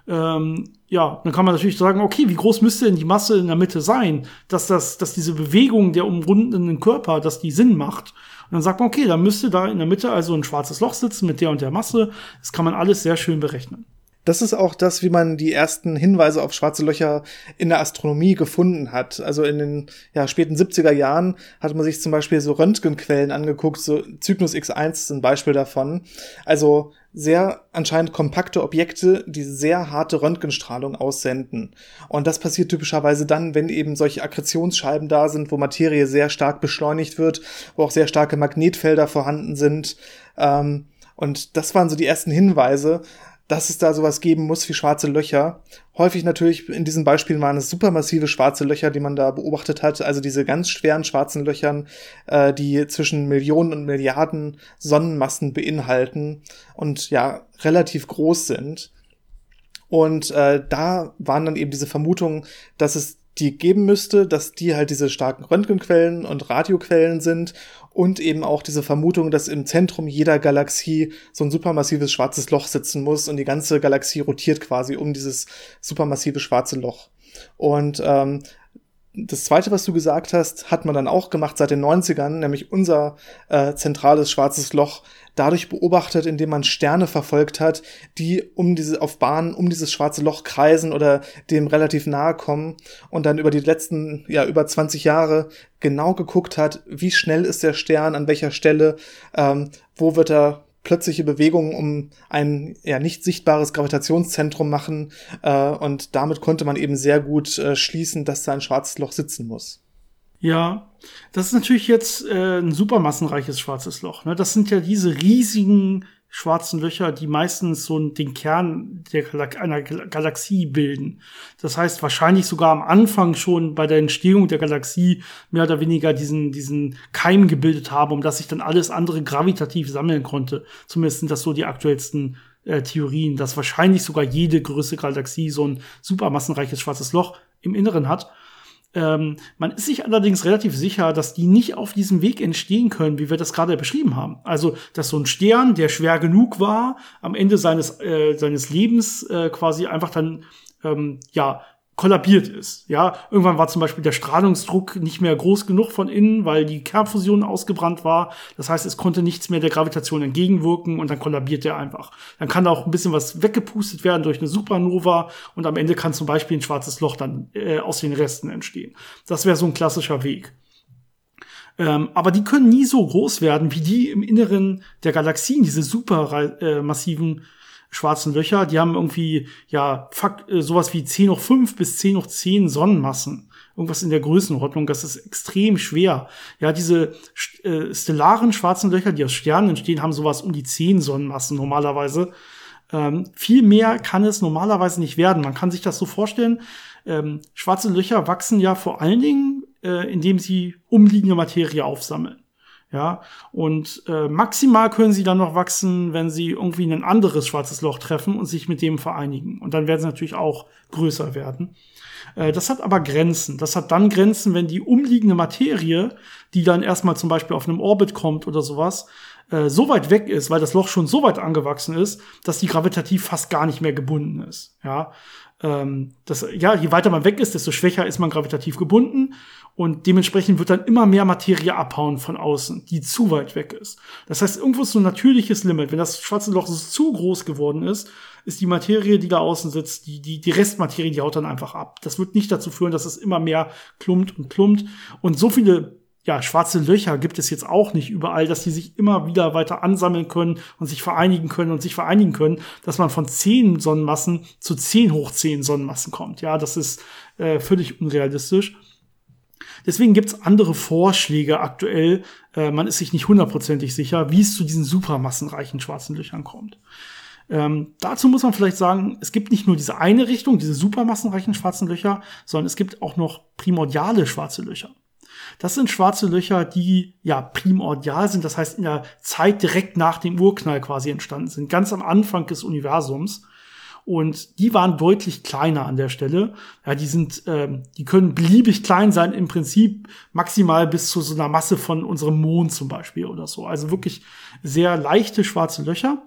[SPEAKER 1] ähm, ja, dann kann man natürlich sagen, okay, wie groß müsste denn die Masse in der Mitte sein, dass das, dass diese Bewegung der umrundenden Körper, dass die Sinn macht. Und dann sagt man, okay, dann müsste da in der Mitte also ein schwarzes Loch sitzen mit der und der Masse. Das kann man alles sehr schön berechnen.
[SPEAKER 2] Das ist auch das, wie man die ersten Hinweise auf schwarze Löcher in der Astronomie gefunden hat. Also in den ja, späten 70er Jahren hat man sich zum Beispiel so Röntgenquellen angeguckt, so Cygnus X1 ist ein Beispiel davon. Also sehr anscheinend kompakte Objekte, die sehr harte Röntgenstrahlung aussenden. Und das passiert typischerweise dann, wenn eben solche Akkretionsscheiben da sind, wo Materie sehr stark beschleunigt wird, wo auch sehr starke Magnetfelder vorhanden sind. Ähm, Und das waren so die ersten Hinweise, dass es da sowas geben muss wie schwarze Löcher. Häufig natürlich in diesen Beispielen waren es supermassive schwarze Löcher, die man da beobachtet hat. Also diese ganz schweren schwarzen Löchern, äh, die zwischen Millionen und Milliarden Sonnenmassen beinhalten und ja relativ groß sind. Und äh, da waren dann eben diese Vermutungen, dass es die geben müsste, dass die halt diese starken Röntgenquellen und Radioquellen sind und eben auch diese Vermutung, dass im Zentrum jeder Galaxie so ein supermassives schwarzes Loch sitzen muss und die ganze Galaxie rotiert quasi um dieses supermassive schwarze Loch. Und ähm, das zweite, was du gesagt hast, hat man dann auch gemacht seit den 90ern, nämlich unser äh, zentrales schwarzes Loch dadurch beobachtet, indem man Sterne verfolgt hat, die um diese, auf Bahnen um dieses schwarze Loch kreisen oder dem relativ nahe kommen und dann über die letzten, ja, über 20 Jahre genau geguckt hat, wie schnell ist der Stern, an welcher Stelle, ähm, wo wird er plötzliche Bewegungen um ein ja nicht sichtbares Gravitationszentrum machen äh, und damit konnte man eben sehr gut äh, schließen, dass da ein schwarzes Loch sitzen muss.
[SPEAKER 1] Ja, das ist natürlich jetzt äh, ein supermassenreiches schwarzes Loch. Ne? Das sind ja diese riesigen schwarzen Löcher, die meistens so den Kern der Gal einer Galaxie bilden. Das heißt, wahrscheinlich sogar am Anfang schon bei der Entstehung der Galaxie mehr oder weniger diesen, diesen Keim gebildet haben, um dass sich dann alles andere gravitativ sammeln konnte. Zumindest sind das so die aktuellsten äh, Theorien, dass wahrscheinlich sogar jede größere Galaxie so ein supermassenreiches schwarzes Loch im Inneren hat. Ähm, man ist sich allerdings relativ sicher, dass die nicht auf diesem Weg entstehen können, wie wir das gerade beschrieben haben. Also, dass so ein Stern, der schwer genug war, am Ende seines, äh, seines Lebens äh, quasi einfach dann ähm, ja kollabiert ist. Ja, irgendwann war zum Beispiel der Strahlungsdruck nicht mehr groß genug von innen, weil die Kernfusion ausgebrannt war. Das heißt, es konnte nichts mehr der Gravitation entgegenwirken und dann kollabiert er einfach. Dann kann auch ein bisschen was weggepustet werden durch eine Supernova und am Ende kann zum Beispiel ein schwarzes Loch dann äh, aus den Resten entstehen. Das wäre so ein klassischer Weg. Ähm, aber die können nie so groß werden wie die im Inneren der Galaxien, diese super äh, schwarzen Löcher, die haben irgendwie, ja, fuck, äh, sowas wie 10 hoch 5 bis 10 hoch 10 Sonnenmassen. Irgendwas in der Größenordnung. Das ist extrem schwer. Ja, diese äh, stellaren schwarzen Löcher, die aus Sternen entstehen, haben sowas um die 10 Sonnenmassen normalerweise. Ähm, viel mehr kann es normalerweise nicht werden. Man kann sich das so vorstellen. Ähm, schwarze Löcher wachsen ja vor allen Dingen, äh, indem sie umliegende Materie aufsammeln. Ja, und äh, maximal können sie dann noch wachsen, wenn sie irgendwie ein anderes schwarzes Loch treffen und sich mit dem vereinigen. Und dann werden sie natürlich auch größer werden. Äh, das hat aber Grenzen. Das hat dann Grenzen, wenn die umliegende Materie, die dann erstmal zum Beispiel auf einem Orbit kommt oder sowas, äh, so weit weg ist, weil das Loch schon so weit angewachsen ist, dass die gravitativ fast gar nicht mehr gebunden ist. Ja, ähm, das, ja, je weiter man weg ist, desto schwächer ist man gravitativ gebunden und dementsprechend wird dann immer mehr Materie abhauen von außen, die zu weit weg ist. Das heißt, irgendwo ist so ein natürliches Limit. Wenn das schwarze Loch zu groß geworden ist, ist die Materie, die da außen sitzt, die, die, die Restmaterie, die haut dann einfach ab. Das wird nicht dazu führen, dass es immer mehr klumpt und klumpt. Und so viele ja, schwarze Löcher gibt es jetzt auch nicht überall, dass die sich immer wieder weiter ansammeln können und sich vereinigen können und sich vereinigen können, dass man von zehn Sonnenmassen zu zehn hoch zehn Sonnenmassen kommt. Ja, das ist äh, völlig unrealistisch. Deswegen gibt's andere Vorschläge aktuell. Äh, man ist sich nicht hundertprozentig sicher, wie es zu diesen supermassenreichen schwarzen Löchern kommt. Ähm, dazu muss man vielleicht sagen, es gibt nicht nur diese eine Richtung, diese supermassenreichen schwarzen Löcher, sondern es gibt auch noch primordiale schwarze Löcher. Das sind schwarze Löcher, die ja primordial sind, das heißt in der Zeit direkt nach dem Urknall quasi entstanden sind, ganz am Anfang des Universums. Und die waren deutlich kleiner an der Stelle. Ja, die sind, ähm, die können beliebig klein sein, im Prinzip maximal bis zu so einer Masse von unserem Mond zum Beispiel oder so. Also wirklich sehr leichte schwarze Löcher.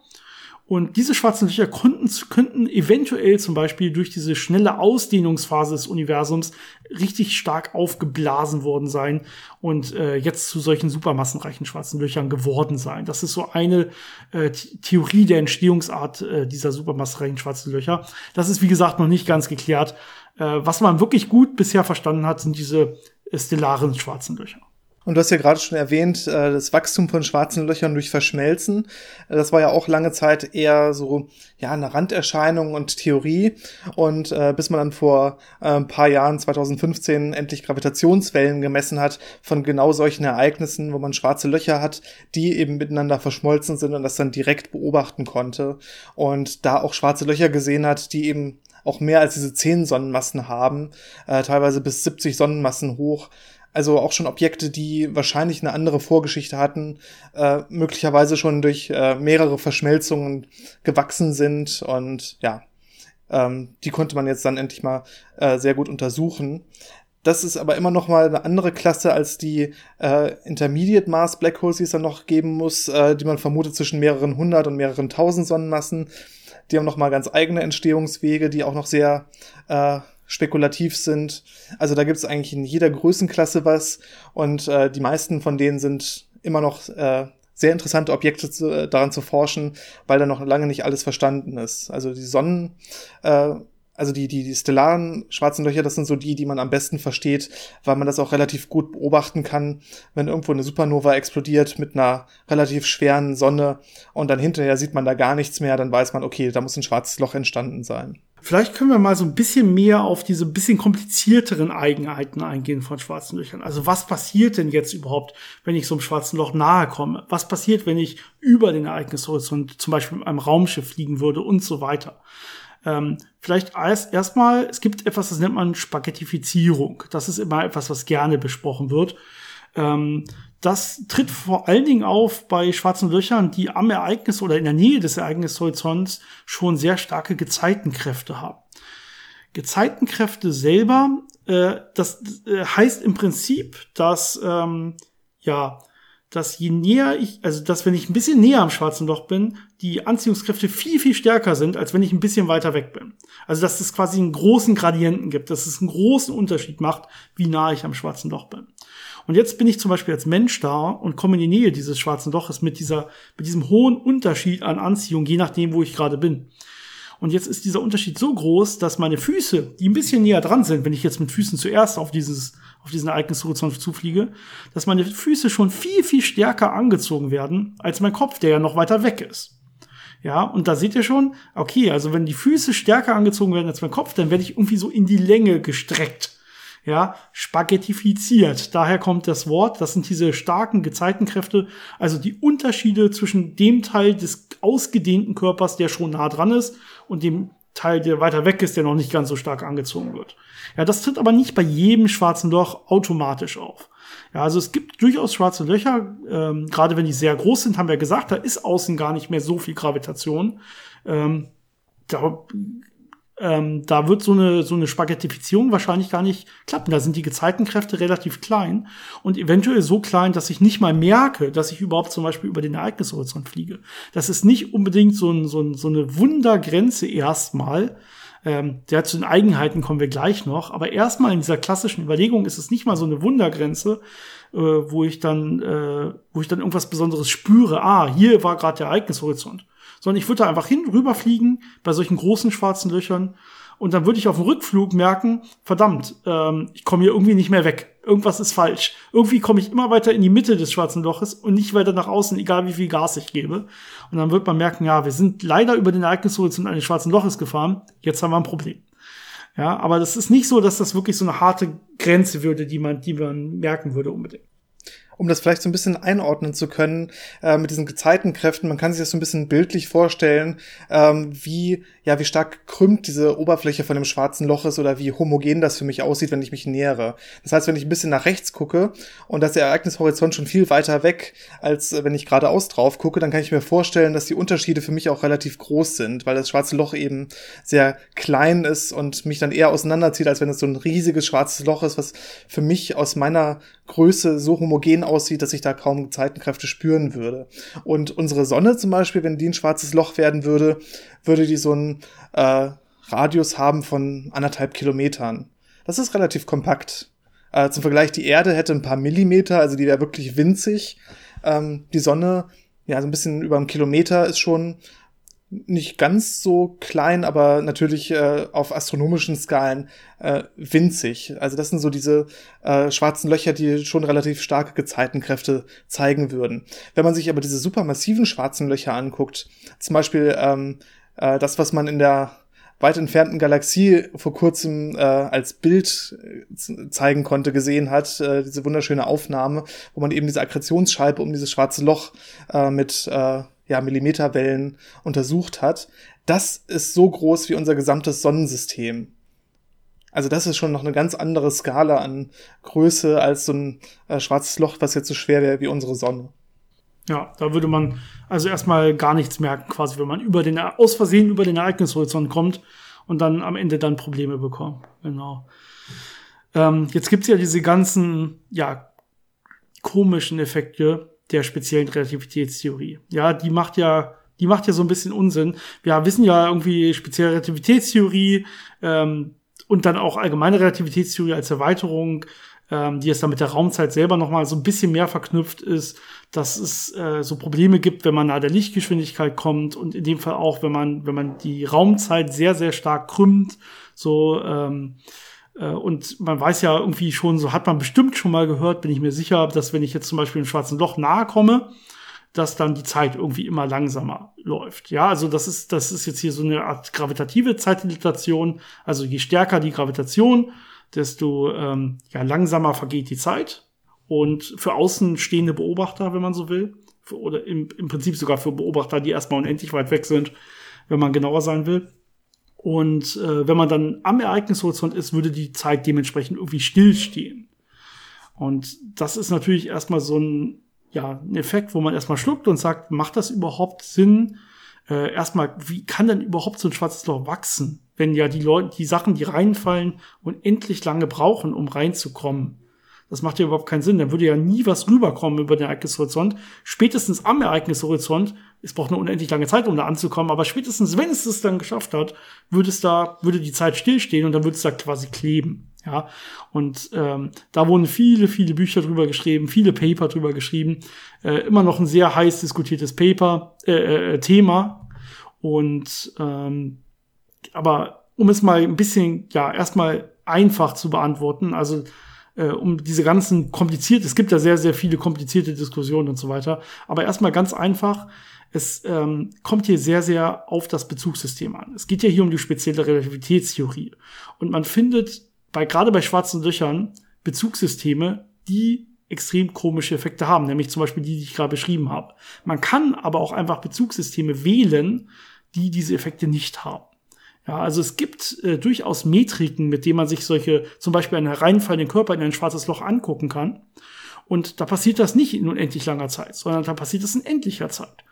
[SPEAKER 1] Und diese schwarzen Löcher konnten, könnten eventuell zum Beispiel durch diese schnelle Ausdehnungsphase des Universums richtig stark aufgeblasen worden sein und äh, jetzt zu solchen supermassenreichen schwarzen Löchern geworden sein. Das ist so eine äh, Theorie der Entstehungsart äh, dieser supermassenreichen schwarzen Löcher. Das ist, wie gesagt, noch nicht ganz geklärt. Äh, was man wirklich gut bisher verstanden hat, sind diese stellaren schwarzen Löcher.
[SPEAKER 2] Und du hast ja gerade schon erwähnt, äh, das Wachstum von schwarzen Löchern durch Verschmelzen. Äh, das war ja auch lange Zeit eher so, ja, eine Randerscheinung und Theorie. Und äh, bis man dann vor äh, ein paar Jahren, 2015, endlich Gravitationswellen gemessen hat von genau solchen Ereignissen, wo man schwarze Löcher hat, die eben miteinander verschmolzen sind und das dann direkt beobachten konnte. Und da auch schwarze Löcher gesehen hat, die eben auch mehr als diese zehn Sonnenmassen haben, äh, teilweise bis 70 Sonnenmassen hoch. Also auch schon Objekte, die wahrscheinlich eine andere Vorgeschichte hatten, äh, möglicherweise schon durch äh, mehrere Verschmelzungen gewachsen sind und ja, ähm, die konnte man jetzt dann endlich mal äh, sehr gut untersuchen. Das ist aber immer noch mal eine andere Klasse als die äh, Intermediate Mass Black Holes, die es dann noch geben muss, äh, die man vermutet zwischen mehreren hundert und mehreren tausend Sonnenmassen. Die haben noch mal ganz eigene Entstehungswege, die auch noch sehr äh, spekulativ sind. Also da gibt es eigentlich in jeder Größenklasse was und äh, die meisten von denen sind immer noch äh, sehr interessante Objekte zu, äh, daran zu forschen, weil da noch lange nicht alles verstanden ist. Also die Sonnen, äh, also die, die, die stellaren schwarzen Löcher, das sind so die, die man am besten versteht, weil man das auch relativ gut beobachten kann, wenn irgendwo eine Supernova explodiert mit einer relativ schweren Sonne und dann hinterher sieht man da gar nichts mehr, dann weiß man, okay, da muss ein schwarzes Loch entstanden sein.
[SPEAKER 1] Vielleicht können wir mal so ein bisschen mehr auf diese bisschen komplizierteren Eigenheiten eingehen von schwarzen Löchern. Also was passiert denn jetzt überhaupt, wenn ich so einem schwarzen Loch nahe komme? Was passiert, wenn ich über den Ereignishorizont zum Beispiel mit einem Raumschiff fliegen würde und so weiter? Ähm, vielleicht erst erstmal, es gibt etwas, das nennt man Spaghettifizierung. Das ist immer etwas, was gerne besprochen wird. Ähm, das tritt vor allen Dingen auf bei schwarzen Löchern, die am Ereignis oder in der Nähe des Ereignishorizonts schon sehr starke Gezeitenkräfte haben. Gezeitenkräfte selber, äh, das äh, heißt im Prinzip, dass ähm, ja, dass je näher ich, also dass wenn ich ein bisschen näher am schwarzen Loch bin, die Anziehungskräfte viel, viel stärker sind, als wenn ich ein bisschen weiter weg bin. Also dass es quasi einen großen Gradienten gibt, dass es einen großen Unterschied macht, wie nah ich am schwarzen Loch bin. Und jetzt bin ich zum Beispiel als Mensch da und komme in die Nähe dieses schwarzen Loches mit dieser, mit diesem hohen Unterschied an Anziehung, je nachdem, wo ich gerade bin. Und jetzt ist dieser Unterschied so groß, dass meine Füße, die ein bisschen näher dran sind, wenn ich jetzt mit Füßen zuerst auf dieses, auf diesen Ereignishorizont zufliege, dass meine Füße schon viel, viel stärker angezogen werden als mein Kopf, der ja noch weiter weg ist. Ja, und da seht ihr schon, okay, also wenn die Füße stärker angezogen werden als mein Kopf, dann werde ich irgendwie so in die Länge gestreckt ja, spaghettifiziert. Daher kommt das Wort. Das sind diese starken Gezeitenkräfte, also die Unterschiede zwischen dem Teil des ausgedehnten Körpers, der schon nah dran ist, und dem Teil, der weiter weg ist, der noch nicht ganz so stark angezogen wird. Ja, das tritt aber nicht bei jedem schwarzen Loch automatisch auf. Ja, also es gibt durchaus schwarze Löcher, ähm, gerade wenn die sehr groß sind, haben wir gesagt, da ist außen gar nicht mehr so viel Gravitation. Ähm, da ähm, da wird so eine, so eine Spaghettifizierung wahrscheinlich gar nicht klappen. Da sind die Gezeitenkräfte relativ klein und eventuell so klein, dass ich nicht mal merke, dass ich überhaupt zum Beispiel über den Ereignishorizont fliege. Das ist nicht unbedingt so, ein, so, ein, so eine Wundergrenze erstmal. Ähm, der zu den Eigenheiten kommen wir gleich noch. Aber erstmal in dieser klassischen Überlegung ist es nicht mal so eine Wundergrenze, äh, wo ich dann, äh, wo ich dann irgendwas Besonderes spüre. Ah, hier war gerade der Ereignishorizont sondern ich würde da einfach hin, rüberfliegen bei solchen großen schwarzen Löchern und dann würde ich auf dem Rückflug merken, verdammt, ähm, ich komme hier irgendwie nicht mehr weg. Irgendwas ist falsch. Irgendwie komme ich immer weiter in die Mitte des schwarzen Loches und nicht weiter nach außen, egal wie viel Gas ich gebe. Und dann wird man merken, ja, wir sind leider über den Ereignishorizont eines schwarzen Loches gefahren. Jetzt haben wir ein Problem. Ja, aber das ist nicht so, dass das wirklich so eine harte Grenze würde, die man, die man merken würde unbedingt
[SPEAKER 2] um das vielleicht so ein bisschen einordnen zu können äh, mit diesen Gezeitenkräften. Man kann sich das so ein bisschen bildlich vorstellen, ähm, wie ja wie stark krümmt diese Oberfläche von dem schwarzen Loch ist oder wie homogen das für mich aussieht, wenn ich mich nähere. Das heißt, wenn ich ein bisschen nach rechts gucke und das Ereignishorizont schon viel weiter weg, als wenn ich geradeaus drauf gucke, dann kann ich mir vorstellen, dass die Unterschiede für mich auch relativ groß sind, weil das schwarze Loch eben sehr klein ist und mich dann eher auseinanderzieht, als wenn es so ein riesiges schwarzes Loch ist, was für mich aus meiner Größe so homogen aussieht, dass ich da kaum Gezeitenkräfte spüren würde. Und unsere Sonne zum Beispiel, wenn die ein schwarzes Loch werden würde, würde die so einen äh, Radius haben von anderthalb Kilometern. Das ist relativ kompakt. Äh, zum Vergleich, die Erde hätte ein paar Millimeter, also die wäre wirklich winzig. Ähm, die Sonne, ja, so ein bisschen über einen Kilometer ist schon nicht ganz so klein, aber natürlich äh, auf astronomischen Skalen äh, winzig. Also das sind so diese äh, schwarzen Löcher, die schon relativ starke Gezeitenkräfte zeigen würden. Wenn man sich aber diese supermassiven schwarzen Löcher anguckt, zum Beispiel ähm, äh, das, was man in der weit entfernten Galaxie vor kurzem äh, als Bild äh, zeigen konnte, gesehen hat, äh, diese wunderschöne Aufnahme, wo man eben diese Akkretionsscheibe um dieses schwarze Loch äh, mit äh, ja, Millimeterwellen untersucht hat, das ist so groß wie unser gesamtes Sonnensystem. Also das ist schon noch eine ganz andere Skala an Größe als so ein äh, schwarzes Loch, was jetzt so schwer wäre wie unsere Sonne.
[SPEAKER 1] Ja, da würde man also erstmal gar nichts merken, quasi, wenn man über den, aus Versehen über den Ereignishorizont kommt und dann am Ende dann Probleme bekommt. Genau. Ähm, jetzt gibt's ja diese ganzen, ja, komischen Effekte, der speziellen Relativitätstheorie. Ja, die macht ja, die macht ja so ein bisschen Unsinn. Wir wissen ja irgendwie spezielle Relativitätstheorie ähm, und dann auch allgemeine Relativitätstheorie als Erweiterung, ähm, die es dann mit der Raumzeit selber nochmal so ein bisschen mehr verknüpft ist, dass es äh, so Probleme gibt, wenn man nahe der Lichtgeschwindigkeit kommt und in dem Fall auch, wenn man, wenn man die Raumzeit sehr, sehr stark krümmt, so ähm, äh, und man weiß ja irgendwie schon, so hat man bestimmt schon mal gehört, bin ich mir sicher, dass wenn ich jetzt zum Beispiel im schwarzen Loch nahe komme, dass dann die Zeit irgendwie immer langsamer läuft. Ja, also das ist, das ist jetzt hier so eine Art gravitative Zeitdilatation. Also je stärker die Gravitation, desto ähm, ja, langsamer vergeht die Zeit. Und für außenstehende Beobachter, wenn man so will, für, oder im, im Prinzip sogar für Beobachter, die erstmal unendlich weit weg sind, wenn man genauer sein will, und äh, wenn man dann am Ereignishorizont ist, würde die Zeit dementsprechend irgendwie stillstehen. Und das ist natürlich erstmal so ein, ja, ein Effekt, wo man erstmal schluckt und sagt, macht das überhaupt Sinn? Äh, erstmal, wie kann denn überhaupt so ein schwarzes Loch wachsen, wenn ja die Leute, die Sachen, die reinfallen, unendlich lange brauchen, um reinzukommen? Das macht ja überhaupt keinen Sinn. Dann würde ja nie was rüberkommen über den Ereignishorizont. Spätestens am Ereignishorizont, es braucht eine unendlich lange Zeit, um da anzukommen, aber spätestens, wenn es es dann geschafft hat, würde es da, würde die Zeit stillstehen und dann würde es da quasi kleben. Ja, und ähm, da wurden viele, viele Bücher drüber geschrieben, viele Paper drüber geschrieben. Äh, immer noch ein sehr heiß diskutiertes Paper, äh, äh, Thema. Und ähm, aber um es mal ein bisschen, ja, erstmal einfach zu beantworten, also äh, um diese ganzen kompliziert, es gibt ja sehr, sehr viele komplizierte Diskussionen und so weiter. Aber erstmal ganz einfach, es ähm, kommt hier sehr, sehr auf das Bezugssystem an. Es geht ja hier um die spezielle Relativitätstheorie. Und man findet bei, gerade bei schwarzen Löchern Bezugssysteme, die extrem komische Effekte haben, nämlich zum Beispiel die, die ich gerade beschrieben habe. Man kann aber auch einfach Bezugssysteme wählen, die diese Effekte nicht haben. Ja, also es gibt äh, durchaus Metriken, mit denen man sich solche, zum Beispiel einen hereinfallenden Körper in ein schwarzes Loch angucken kann. Und da passiert das nicht in unendlich langer Zeit, sondern da passiert das in endlicher Zeit.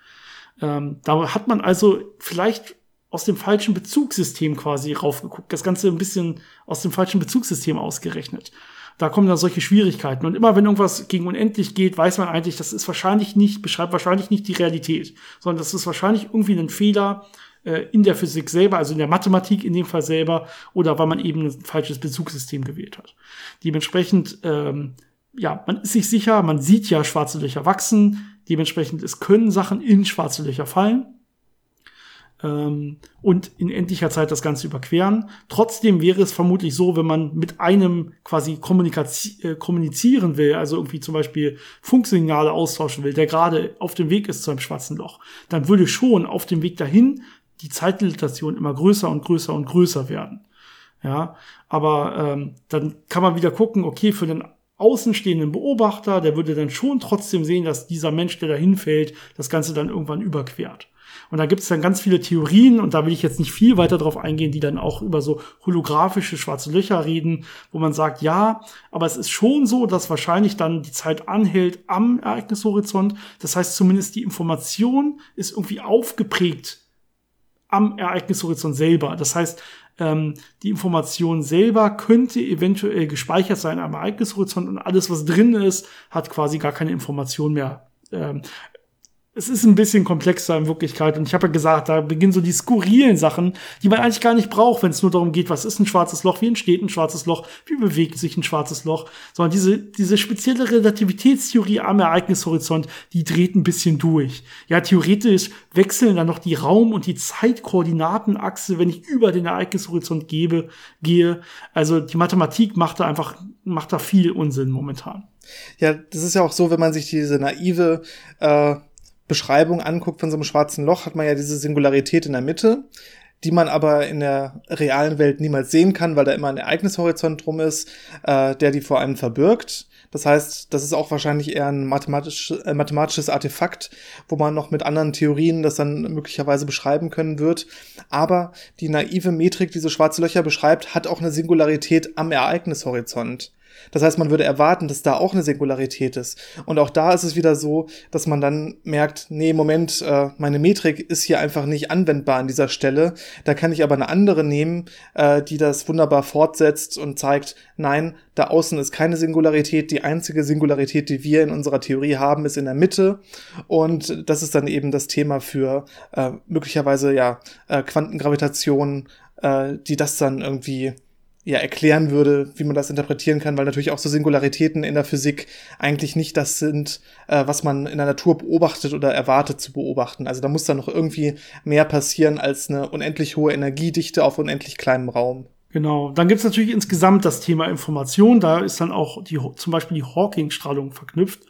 [SPEAKER 1] Ähm, da hat man also vielleicht aus dem falschen Bezugssystem quasi raufgeguckt, das Ganze ein bisschen aus dem falschen Bezugssystem ausgerechnet. Da kommen dann solche Schwierigkeiten. Und immer wenn irgendwas gegen unendlich geht, weiß man eigentlich, das ist wahrscheinlich nicht, beschreibt wahrscheinlich nicht die Realität, sondern das ist wahrscheinlich irgendwie ein Fehler äh, in der Physik selber, also in der Mathematik in dem Fall selber, oder weil man eben ein falsches Bezugssystem gewählt hat. Dementsprechend, ähm, ja, man ist sich sicher, man sieht ja schwarze Löcher wachsen, dementsprechend, es können Sachen in schwarze Löcher fallen ähm, und in endlicher Zeit das Ganze überqueren. Trotzdem wäre es vermutlich so, wenn man mit einem quasi äh, kommunizieren will, also irgendwie zum Beispiel Funksignale austauschen will, der gerade auf dem Weg ist zu einem schwarzen Loch, dann würde schon auf dem Weg dahin die Zeitdilatation immer größer und größer und größer werden. Ja, aber ähm, dann kann man wieder gucken, okay, für den außenstehenden Beobachter, der würde dann schon trotzdem sehen, dass dieser Mensch, der da hinfällt, das Ganze dann irgendwann überquert. Und da gibt es dann ganz viele Theorien, und da will ich jetzt nicht viel weiter drauf eingehen, die dann auch über so holographische schwarze Löcher reden, wo man sagt, ja, aber es ist schon so, dass wahrscheinlich dann die Zeit anhält am Ereignishorizont. Das heißt, zumindest die Information ist irgendwie aufgeprägt am Ereignishorizont selber. Das heißt, ähm, die Information selber könnte eventuell gespeichert sein am Ereignishorizont und alles, was drin ist, hat quasi gar keine Information mehr. Ähm, es ist ein bisschen komplexer in Wirklichkeit. Und ich habe ja gesagt, da beginnen so die skurrilen Sachen, die man eigentlich gar nicht braucht, wenn es nur darum geht, was ist ein schwarzes Loch, wie entsteht ein schwarzes Loch, wie bewegt sich ein schwarzes Loch, sondern diese, diese spezielle Relativitätstheorie am Ereignishorizont, die dreht ein bisschen durch. Ja, theoretisch wechseln dann noch die Raum- und die Zeitkoordinatenachse, wenn ich über den Ereignishorizont gebe, gehe. Also die Mathematik macht da einfach, macht da viel Unsinn momentan.
[SPEAKER 2] Ja, das ist ja auch so, wenn man sich diese naive äh, Beschreibung anguckt von so einem schwarzen Loch, hat man ja diese Singularität in der Mitte, die man aber in der realen Welt niemals sehen kann, weil da immer ein Ereignishorizont drum ist, äh, der die vor einem verbirgt. Das heißt, das ist auch wahrscheinlich eher ein mathematisch, äh, mathematisches Artefakt, wo man noch mit anderen Theorien das dann möglicherweise beschreiben können wird. Aber die naive Metrik, die so schwarze Löcher beschreibt, hat auch eine Singularität am Ereignishorizont. Das heißt, man würde erwarten, dass da auch eine Singularität ist. Und auch da ist es wieder so, dass man dann merkt, nee, Moment, äh, meine Metrik ist hier einfach nicht anwendbar an dieser Stelle. Da kann ich aber eine andere nehmen, äh, die das wunderbar fortsetzt und zeigt, nein, da außen ist keine Singularität. Die einzige Singularität, die wir in unserer Theorie haben, ist in der Mitte. Und das ist dann eben das Thema für äh, möglicherweise ja äh, Quantengravitation, äh, die das dann irgendwie ja, erklären würde, wie man das interpretieren kann, weil natürlich auch so Singularitäten in der Physik eigentlich nicht das sind, äh, was man in der Natur beobachtet oder erwartet zu beobachten. Also da muss da noch irgendwie mehr passieren als eine unendlich hohe Energiedichte auf unendlich kleinem Raum.
[SPEAKER 1] Genau. Dann gibt's natürlich insgesamt das Thema Information. Da ist dann auch die, zum Beispiel die Hawking-Strahlung verknüpft.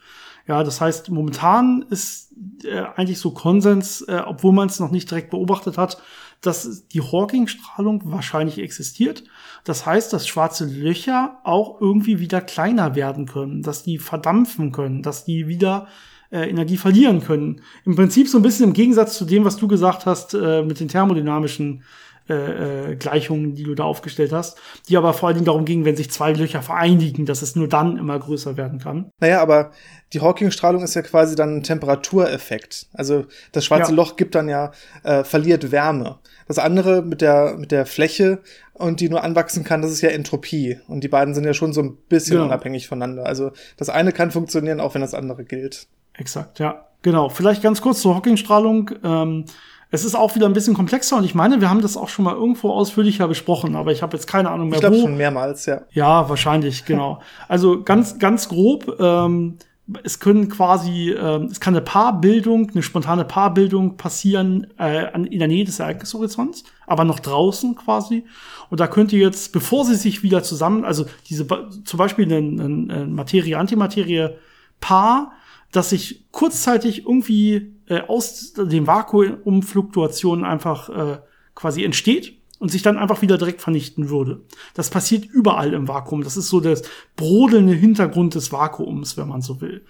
[SPEAKER 1] Ja, das heißt, momentan ist äh, eigentlich so Konsens, äh, obwohl man es noch nicht direkt beobachtet hat, dass die Hawking-Strahlung wahrscheinlich existiert. Das heißt, dass schwarze Löcher auch irgendwie wieder kleiner werden können, dass die verdampfen können, dass die wieder äh, Energie verlieren können. Im Prinzip so ein bisschen im Gegensatz zu dem, was du gesagt hast äh, mit den thermodynamischen äh, äh, Gleichungen, die du da aufgestellt hast, die aber vor allen Dingen darum ging, wenn sich zwei Löcher vereinigen, dass es nur dann immer größer werden kann.
[SPEAKER 2] Naja, aber die Hawking-Strahlung ist ja quasi dann ein Temperatureffekt. Also das schwarze ja. Loch gibt dann ja, äh, verliert Wärme. Das andere mit der, mit der Fläche und die nur anwachsen kann, das ist ja Entropie. Und die beiden sind ja schon so ein bisschen genau. unabhängig voneinander. Also das eine kann funktionieren, auch wenn das andere gilt.
[SPEAKER 1] Exakt, ja. Genau. Vielleicht ganz kurz zur Hawking-Strahlung. Ähm, es ist auch wieder ein bisschen komplexer und ich meine, wir haben das auch schon mal irgendwo ausführlicher besprochen, aber ich habe jetzt keine Ahnung mehr
[SPEAKER 2] ich glaub, wo. schon mehrmals, ja.
[SPEAKER 1] Ja, wahrscheinlich, genau. Also ganz, ganz grob. Ähm, es können quasi, äh, es kann eine Paarbildung, eine spontane Paarbildung passieren äh, in der Nähe des Ereignishorizonts, aber noch draußen quasi. Und da könnte jetzt, bevor sie sich wieder zusammen, also diese zum Beispiel ein, ein, ein Materie-Antimaterie-Paar, das sich kurzzeitig irgendwie äh, aus den Vakuumfluktuationen einfach äh, quasi entsteht und sich dann einfach wieder direkt vernichten würde. Das passiert überall im Vakuum. Das ist so das brodelnde Hintergrund des Vakuums, wenn man so will.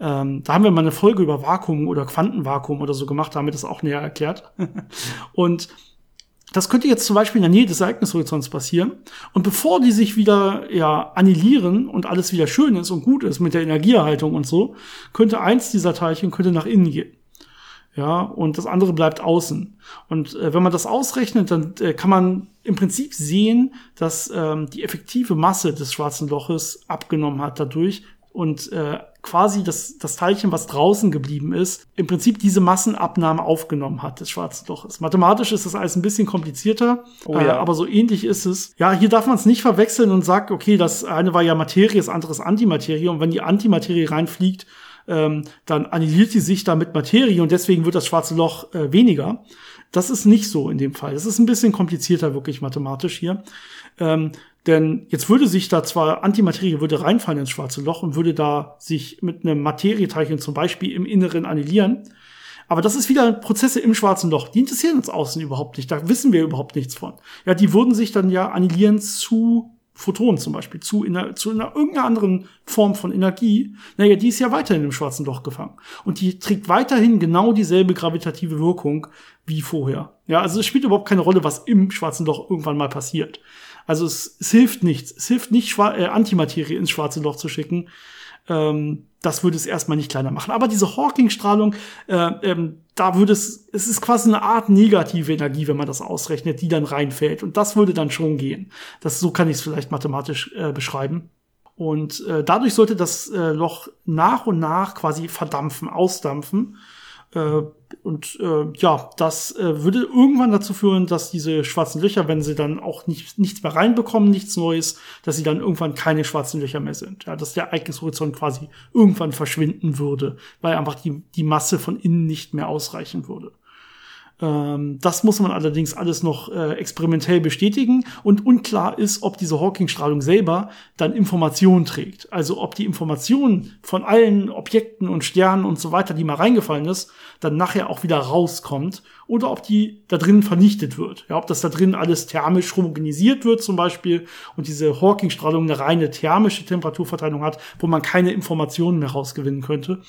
[SPEAKER 1] Ähm, da haben wir mal eine Folge über Vakuum oder Quantenvakuum oder so gemacht, da haben das auch näher erklärt. <laughs> und das könnte jetzt zum Beispiel in der Nähe des Ereignishorizonts passieren. Und bevor die sich wieder ja annihilieren und alles wieder schön ist und gut ist mit der Energieerhaltung und so, könnte eins dieser Teilchen könnte nach innen gehen ja, und das andere bleibt außen. Und äh, wenn man das ausrechnet, dann äh, kann man im Prinzip sehen, dass ähm, die effektive Masse des schwarzen Loches abgenommen hat dadurch und äh, quasi das, das Teilchen, was draußen geblieben ist, im Prinzip diese Massenabnahme aufgenommen hat des schwarzen Loches. Mathematisch ist das alles ein bisschen komplizierter, oh, ja. äh, aber so ähnlich ist es. Ja, hier darf man es nicht verwechseln und sagt, okay, das eine war ja Materie, das andere ist Antimaterie und wenn die Antimaterie reinfliegt, ähm, dann annihiliert sie sich da mit Materie und deswegen wird das schwarze Loch äh, weniger. Das ist nicht so in dem Fall. Das ist ein bisschen komplizierter wirklich mathematisch hier. Ähm, denn jetzt würde sich da zwar Antimaterie würde reinfallen ins schwarze Loch und würde da sich mit einem Materieteilchen zum Beispiel im Inneren annihilieren. Aber das ist wieder Prozesse im schwarzen Loch. Die interessieren uns außen überhaupt nicht. Da wissen wir überhaupt nichts von. Ja, die würden sich dann ja annihilieren zu Photonen zum Beispiel zu, in einer, zu einer, irgendeiner anderen Form von Energie, naja, die ist ja weiterhin im schwarzen Loch gefangen. Und die trägt weiterhin genau dieselbe gravitative Wirkung wie vorher. Ja, also es spielt überhaupt keine Rolle, was im schwarzen Loch irgendwann mal passiert. Also es, es hilft nichts. Es hilft nicht, Schwa äh, Antimaterie ins schwarze Loch zu schicken. Ähm, das würde es erstmal nicht kleiner machen. Aber diese Hawking-Strahlung, äh, ähm, da würde es, es ist quasi eine Art negative Energie, wenn man das ausrechnet, die dann reinfällt. Und das würde dann schon gehen. Das, so kann ich es vielleicht mathematisch äh, beschreiben. Und äh, dadurch sollte das äh, Loch nach und nach quasi verdampfen, ausdampfen. Und äh, ja, das äh, würde irgendwann dazu führen, dass diese schwarzen Löcher, wenn sie dann auch nicht, nichts mehr reinbekommen, nichts Neues, dass sie dann irgendwann keine schwarzen Löcher mehr sind. Ja, dass der Ereignishorizont quasi irgendwann verschwinden würde, weil einfach die, die Masse von innen nicht mehr ausreichen würde. Ähm, das muss man allerdings alles noch äh, experimentell bestätigen und unklar ist, ob diese Hawking-Strahlung selber dann Informationen trägt. Also ob die Information von allen Objekten und Sternen und so weiter, die mal reingefallen ist, dann nachher auch wieder rauskommt oder ob die da drin vernichtet wird. Ja, ob das da drin alles thermisch homogenisiert wird zum Beispiel und diese Hawking-Strahlung eine reine thermische Temperaturverteilung hat, wo man keine Informationen mehr rausgewinnen könnte.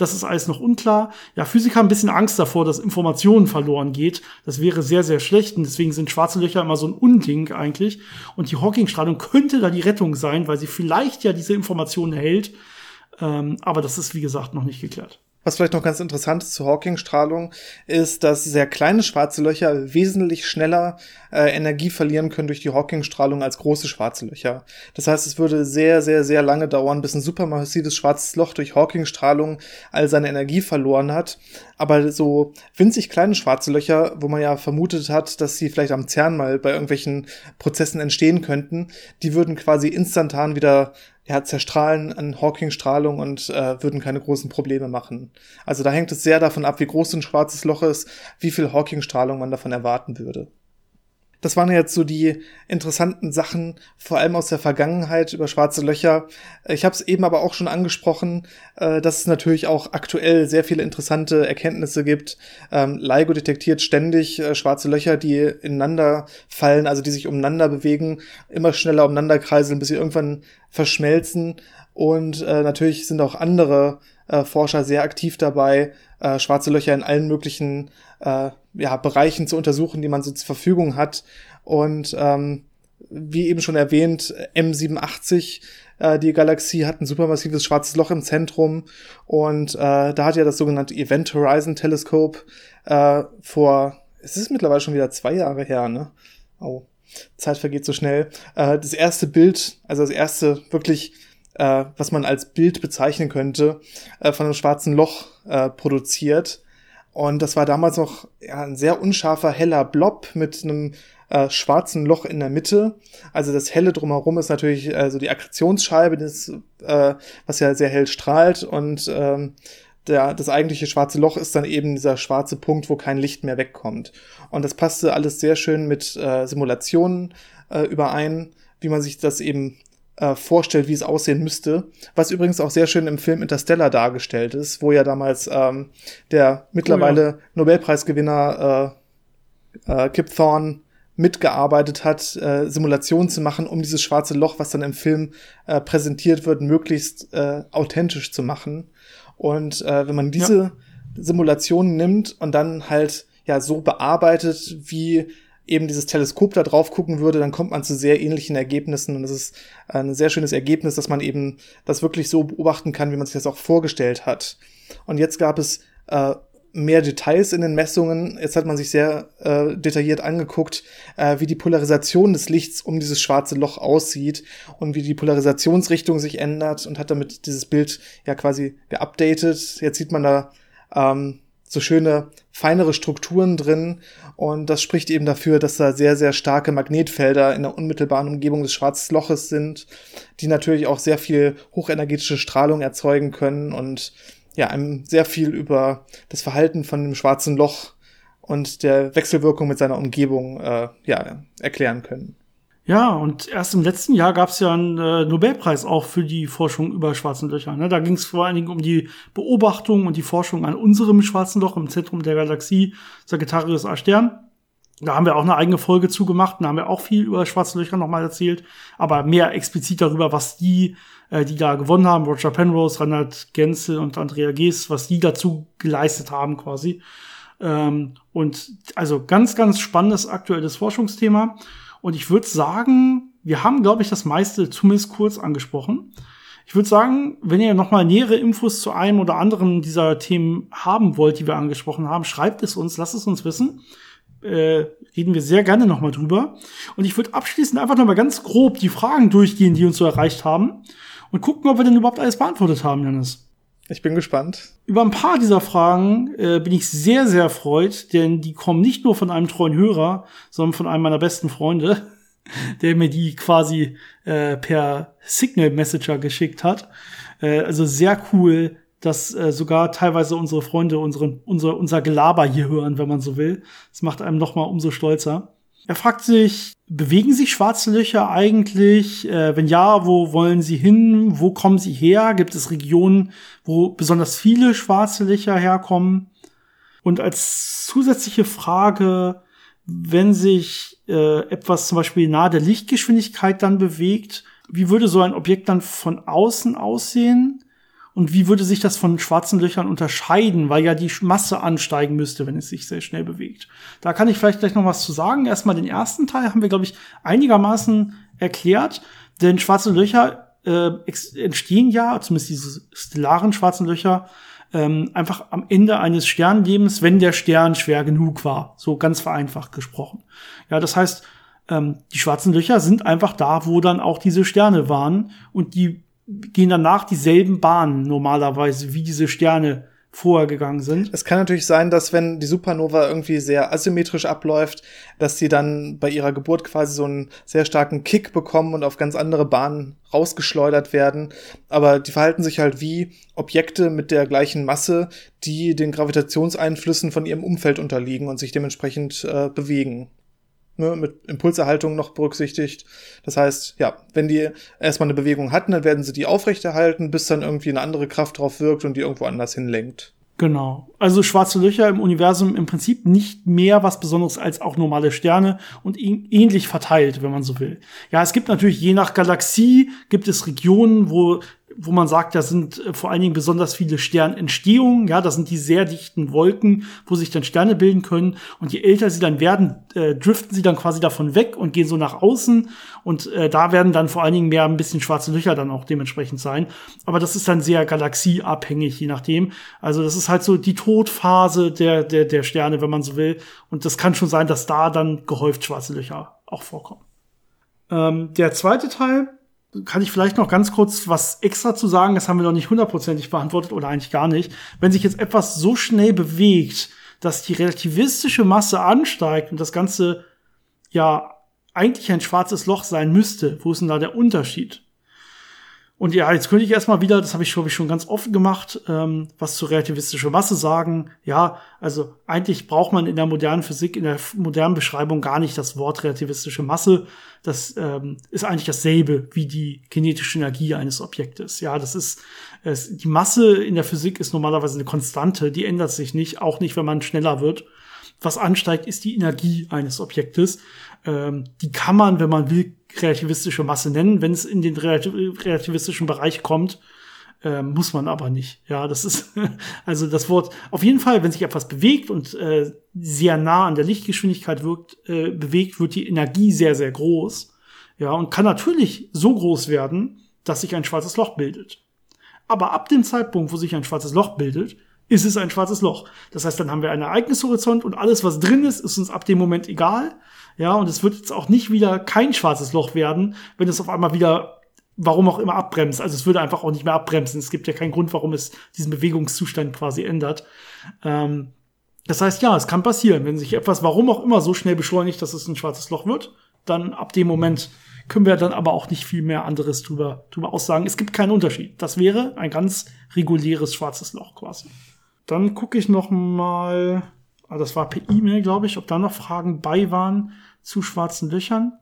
[SPEAKER 1] Das ist alles noch unklar. Ja, Physiker haben ein bisschen Angst davor, dass Informationen verloren geht. Das wäre sehr, sehr schlecht. Und deswegen sind schwarze Löcher immer so ein Unding eigentlich. Und die Hawking-Strahlung könnte da die Rettung sein, weil sie vielleicht ja diese Informationen erhält. Ähm, aber das ist, wie gesagt, noch nicht geklärt.
[SPEAKER 2] Was vielleicht noch ganz interessant ist zur Hawking-Strahlung, ist, dass sehr kleine schwarze Löcher wesentlich schneller äh, Energie verlieren können durch die Hawking-Strahlung als große schwarze Löcher. Das heißt, es würde sehr, sehr, sehr lange dauern, bis ein supermassives schwarzes Loch durch Hawking-Strahlung all seine Energie verloren hat. Aber so winzig kleine schwarze Löcher, wo man ja vermutet hat, dass sie vielleicht am CERN mal bei irgendwelchen Prozessen entstehen könnten, die würden quasi instantan wieder ja, zerstrahlen an Hawking-Strahlung und äh, würden keine großen Probleme machen. Also da hängt es sehr davon ab, wie groß ein schwarzes Loch ist, wie viel Hawking-Strahlung man davon erwarten würde. Das waren jetzt so die interessanten Sachen, vor allem aus der Vergangenheit über schwarze Löcher. Ich habe es eben aber auch schon angesprochen, äh, dass es natürlich auch aktuell sehr viele interessante Erkenntnisse gibt. Ähm, LIGO detektiert ständig äh, schwarze Löcher, die ineinander fallen, also die sich umeinander bewegen, immer schneller umeinander kreiseln, bis sie irgendwann verschmelzen. Und äh, natürlich sind auch andere Forscher sehr aktiv dabei, schwarze Löcher in allen möglichen äh, ja, Bereichen zu untersuchen, die man so zur Verfügung hat. Und ähm, wie eben schon erwähnt, M87, äh, die Galaxie hat ein supermassives schwarzes Loch im Zentrum und äh, da hat ja das sogenannte Event Horizon Telescope äh, vor, es ist mittlerweile schon wieder zwei Jahre her, ne? Oh, Zeit vergeht so schnell. Äh, das erste Bild, also das erste wirklich äh, was man als Bild bezeichnen könnte, äh, von einem schwarzen Loch äh, produziert. Und das war damals noch ja, ein sehr unscharfer, heller Blob mit einem äh, schwarzen Loch in der Mitte. Also das helle drumherum ist natürlich äh, die Akkretionsscheibe, das, äh, was ja sehr hell strahlt. Und ähm, der, das eigentliche schwarze Loch ist dann eben dieser schwarze Punkt, wo kein Licht mehr wegkommt. Und das passte alles sehr schön mit äh, Simulationen äh, überein, wie man sich das eben äh, vorstellt, wie es aussehen müsste. Was übrigens auch sehr schön im Film Interstellar dargestellt ist, wo ja damals ähm, der mittlerweile oh ja. Nobelpreisgewinner äh, äh, Kip Thorne mitgearbeitet hat, äh, Simulationen zu machen, um dieses schwarze Loch, was dann im Film äh, präsentiert wird, möglichst äh, authentisch zu machen. Und äh, wenn man diese ja. Simulationen nimmt und dann halt ja so bearbeitet, wie eben dieses Teleskop da drauf gucken würde, dann kommt man zu sehr ähnlichen Ergebnissen und es ist ein sehr schönes Ergebnis, dass man eben das wirklich so beobachten kann, wie man sich das auch vorgestellt hat. Und jetzt gab es äh, mehr Details in den Messungen. Jetzt hat man sich sehr äh, detailliert angeguckt, äh, wie die Polarisation des Lichts um dieses schwarze Loch aussieht und wie die Polarisationsrichtung sich ändert und hat damit dieses Bild ja quasi geupdatet. Jetzt sieht man da ähm, so schöne, feinere Strukturen drin. Und das spricht eben dafür, dass da sehr, sehr starke Magnetfelder in der unmittelbaren Umgebung des Schwarzen Loches sind, die natürlich auch sehr viel hochenergetische Strahlung erzeugen können und ja, einem sehr viel über das Verhalten von dem Schwarzen Loch und der Wechselwirkung mit seiner Umgebung äh, ja, erklären können.
[SPEAKER 1] Ja, und erst im letzten Jahr gab es ja einen äh, Nobelpreis auch für die Forschung über schwarzen Löcher. Ne? Da ging es vor allen Dingen um die Beobachtung und die Forschung an unserem schwarzen Loch im Zentrum der Galaxie, Sagittarius A Stern. Da haben wir auch eine eigene Folge zugemacht und da haben wir auch viel über schwarze Löcher nochmal erzählt, aber mehr explizit darüber, was die, äh, die da gewonnen haben, Roger Penrose, Reinhard Genzel und Andrea Gees, was die dazu geleistet haben quasi. Ähm, und also ganz, ganz spannendes aktuelles Forschungsthema. Und ich würde sagen, wir haben, glaube ich, das meiste zumindest kurz angesprochen. Ich würde sagen, wenn ihr nochmal nähere Infos zu einem oder anderen dieser Themen haben wollt, die wir angesprochen haben, schreibt es uns, lasst es uns wissen. Äh, reden wir sehr gerne nochmal drüber. Und ich würde abschließend einfach nochmal ganz grob die Fragen durchgehen, die uns so erreicht haben und gucken, ob wir denn überhaupt alles beantwortet haben, Janis.
[SPEAKER 2] Ich bin gespannt.
[SPEAKER 1] Über ein paar dieser Fragen äh, bin ich sehr, sehr erfreut, denn die kommen nicht nur von einem treuen Hörer, sondern von einem meiner besten Freunde, <laughs> der mir die quasi äh, per Signal Messenger geschickt hat. Äh, also sehr cool, dass äh, sogar teilweise unsere Freunde unseren, unser, unser Gelaber hier hören, wenn man so will. Das macht einem noch mal umso stolzer. Er fragt sich, bewegen sich schwarze Löcher eigentlich? Äh, wenn ja, wo wollen sie hin? Wo kommen sie her? Gibt es Regionen, wo besonders viele schwarze Löcher herkommen? Und als zusätzliche Frage, wenn sich äh, etwas zum Beispiel nahe der Lichtgeschwindigkeit dann bewegt, wie würde so ein Objekt dann von außen aussehen? Und wie würde sich das von schwarzen Löchern unterscheiden, weil ja die Masse ansteigen müsste, wenn es sich sehr schnell bewegt. Da kann ich vielleicht gleich noch was zu sagen. Erstmal den ersten Teil haben wir, glaube ich, einigermaßen erklärt. Denn schwarze Löcher äh, entstehen ja, zumindest diese stellaren schwarzen Löcher, ähm, einfach am Ende eines Sternlebens, wenn der Stern schwer genug war. So ganz vereinfacht gesprochen. Ja, das heißt, ähm, die schwarzen Löcher sind einfach da, wo dann auch diese Sterne waren und die gehen danach dieselben Bahnen normalerweise, wie diese Sterne vorher gegangen sind.
[SPEAKER 2] Es kann natürlich sein, dass wenn die Supernova irgendwie sehr asymmetrisch abläuft, dass sie dann bei ihrer Geburt quasi so einen sehr starken Kick bekommen und auf ganz andere Bahnen rausgeschleudert werden. Aber die verhalten sich halt wie Objekte mit der gleichen Masse, die den Gravitationseinflüssen von ihrem Umfeld unterliegen und sich dementsprechend äh, bewegen ne, mit Impulserhaltung noch berücksichtigt. Das heißt, ja, wenn die erstmal eine Bewegung hatten, dann werden sie die aufrechterhalten, bis dann irgendwie eine andere Kraft drauf wirkt und die irgendwo anders hinlenkt.
[SPEAKER 1] Genau. Also schwarze Löcher im Universum im Prinzip nicht mehr was Besonderes als auch normale Sterne und ähnlich verteilt, wenn man so will. Ja, es gibt natürlich je nach Galaxie gibt es Regionen, wo wo man sagt, da sind äh, vor allen Dingen besonders viele Sternentstehungen, ja, das sind die sehr dichten Wolken, wo sich dann Sterne bilden können und je älter sie dann werden, äh, driften sie dann quasi davon weg und gehen so nach außen und äh, da werden dann vor allen Dingen mehr ein bisschen schwarze Löcher dann auch dementsprechend sein, aber das ist dann sehr galaxieabhängig, je nachdem. Also das ist halt so die Todphase der der der Sterne, wenn man so will und das kann schon sein, dass da dann gehäuft schwarze Löcher auch vorkommen. Ähm, der zweite Teil kann ich vielleicht noch ganz kurz was extra zu sagen, das haben wir noch nicht hundertprozentig beantwortet oder eigentlich gar nicht. Wenn sich jetzt etwas so schnell bewegt, dass die relativistische Masse ansteigt und das Ganze ja eigentlich ein schwarzes Loch sein müsste, wo ist denn da der Unterschied? Und ja, jetzt könnte ich erstmal wieder, das habe ich, glaube ich, schon ganz oft gemacht, ähm, was zur relativistischer Masse sagen. Ja, also eigentlich braucht man in der modernen Physik, in der modernen Beschreibung gar nicht das Wort relativistische Masse. Das ähm, ist eigentlich dasselbe wie die kinetische Energie eines Objektes. Ja, das ist es, die Masse in der Physik ist normalerweise eine Konstante, die ändert sich nicht, auch nicht, wenn man schneller wird. Was ansteigt, ist die Energie eines Objektes. Ähm, die kann man, wenn man will, relativistische Masse nennen, wenn es in den relativistischen Bereich kommt. Äh, muss man aber nicht. Ja, das ist <laughs> also das Wort. Auf jeden Fall, wenn sich etwas bewegt und äh, sehr nah an der Lichtgeschwindigkeit wirkt, äh, bewegt, wird die Energie sehr, sehr groß. Ja, und kann natürlich so groß werden, dass sich ein schwarzes Loch bildet. Aber ab dem Zeitpunkt, wo sich ein schwarzes Loch bildet, ist es ein schwarzes Loch. Das heißt, dann haben wir einen Ereignishorizont und alles, was drin ist, ist uns ab dem Moment egal. Ja, und es wird jetzt auch nicht wieder kein schwarzes Loch werden, wenn es auf einmal wieder, warum auch immer, abbremst. Also es würde einfach auch nicht mehr abbremsen. Es gibt ja keinen Grund, warum es diesen Bewegungszustand quasi ändert. Ähm, das heißt, ja, es kann passieren, wenn sich etwas, warum auch immer, so schnell beschleunigt, dass es ein schwarzes Loch wird, dann ab dem Moment können wir dann aber auch nicht viel mehr anderes drüber, drüber aussagen. Es gibt keinen Unterschied. Das wäre ein ganz reguläres schwarzes Loch quasi. Dann gucke ich noch mal, ah, das war per E-Mail, glaube ich, ob da noch Fragen bei waren zu schwarzen Löchern.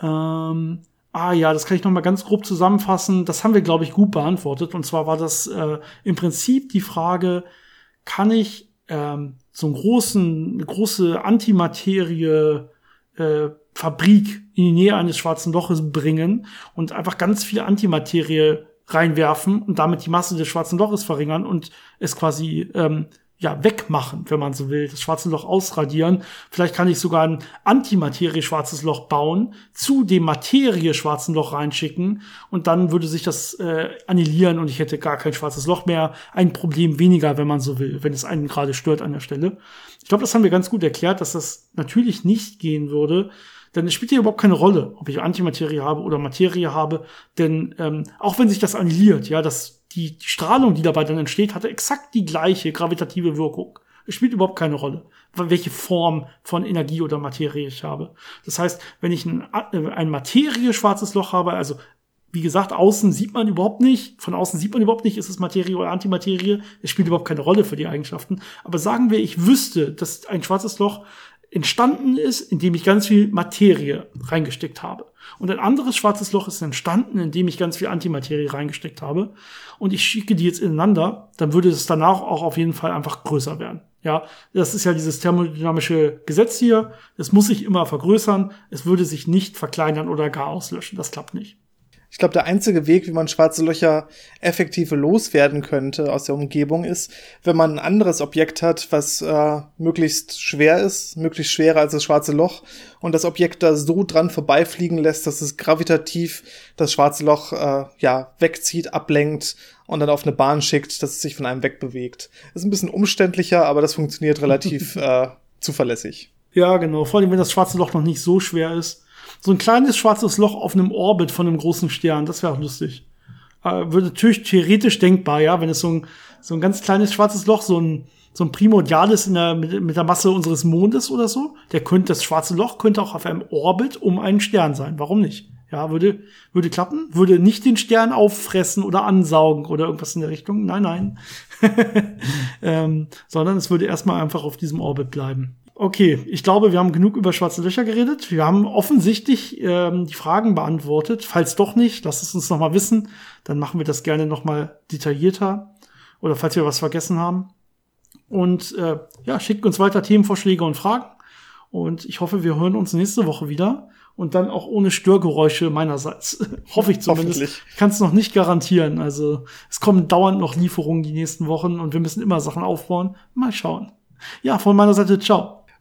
[SPEAKER 1] Ähm, ah ja, das kann ich noch mal ganz grob zusammenfassen. Das haben wir, glaube ich, gut beantwortet. Und zwar war das äh, im Prinzip die Frage, kann ich ähm, so einen großen, eine große Antimaterie äh, Fabrik in die Nähe eines schwarzen Loches bringen und einfach ganz viel Antimaterie reinwerfen und damit die Masse des schwarzen Loches verringern und es quasi ähm, ja wegmachen, wenn man so will, das schwarze Loch ausradieren. Vielleicht kann ich sogar ein Antimaterie-schwarzes Loch bauen, zu dem Materie-schwarzen Loch reinschicken und dann würde sich das äh, annihilieren und ich hätte gar kein schwarzes Loch mehr. Ein Problem weniger, wenn man so will, wenn es einen gerade stört an der Stelle. Ich glaube, das haben wir ganz gut erklärt, dass das natürlich nicht gehen würde denn es spielt ja überhaupt keine Rolle, ob ich Antimaterie habe oder Materie habe, denn ähm, auch wenn sich das annihiliert, ja, das die, die Strahlung, die dabei dann entsteht, hatte exakt die gleiche gravitative Wirkung. Es spielt überhaupt keine Rolle, welche Form von Energie oder Materie ich habe. Das heißt, wenn ich ein, ein Materie-schwarzes Loch habe, also wie gesagt, außen sieht man überhaupt nicht, von außen sieht man überhaupt nicht, ist es Materie oder Antimaterie, es spielt überhaupt keine Rolle für die Eigenschaften. Aber sagen wir, ich wüsste, dass ein schwarzes Loch entstanden ist, indem ich ganz viel Materie reingesteckt habe. Und ein anderes schwarzes Loch ist entstanden, indem ich ganz viel Antimaterie reingesteckt habe. Und ich schicke die jetzt ineinander, dann würde es danach auch auf jeden Fall einfach größer werden. Ja, das ist ja dieses thermodynamische Gesetz hier. Es muss sich immer vergrößern. Es würde sich nicht verkleinern oder gar auslöschen. Das klappt nicht.
[SPEAKER 2] Ich glaube, der einzige Weg, wie man schwarze Löcher effektiv loswerden könnte aus der Umgebung, ist, wenn man ein anderes Objekt hat, was äh, möglichst schwer ist, möglichst schwerer als das schwarze Loch, und das Objekt da so dran vorbeifliegen lässt, dass es gravitativ das schwarze Loch äh, ja wegzieht, ablenkt und dann auf eine Bahn schickt, dass es sich von einem wegbewegt. Ist ein bisschen umständlicher, aber das funktioniert relativ <laughs> äh, zuverlässig.
[SPEAKER 1] Ja, genau. Vor allem, wenn das schwarze Loch noch nicht so schwer ist so ein kleines schwarzes Loch auf einem Orbit von einem großen Stern, das wäre auch lustig. Äh, würde natürlich theoretisch denkbar, ja, wenn es so ein, so ein ganz kleines schwarzes Loch, so ein, so ein Primordiales in der, mit, mit der Masse unseres Mondes oder so, der könnte, das schwarze Loch könnte auch auf einem Orbit um einen Stern sein. Warum nicht? Ja, würde, würde klappen, würde nicht den Stern auffressen oder ansaugen oder irgendwas in der Richtung. Nein, nein. <laughs> ähm, sondern es würde erstmal einfach auf diesem Orbit bleiben. Okay, ich glaube, wir haben genug über schwarze Löcher geredet. Wir haben offensichtlich ähm, die Fragen beantwortet. Falls doch nicht, lasst es uns noch mal wissen. Dann machen wir das gerne noch mal detaillierter. Oder falls wir was vergessen haben. Und äh, ja, schickt uns weiter Themenvorschläge und Fragen. Und ich hoffe, wir hören uns nächste Woche wieder. Und dann auch ohne Störgeräusche meinerseits. <laughs> Hoffe ich zumindest. Ich kann es noch nicht garantieren. Also es kommen dauernd noch Lieferungen die nächsten Wochen und wir müssen immer Sachen aufbauen. Mal schauen. Ja, von meiner Seite, ciao.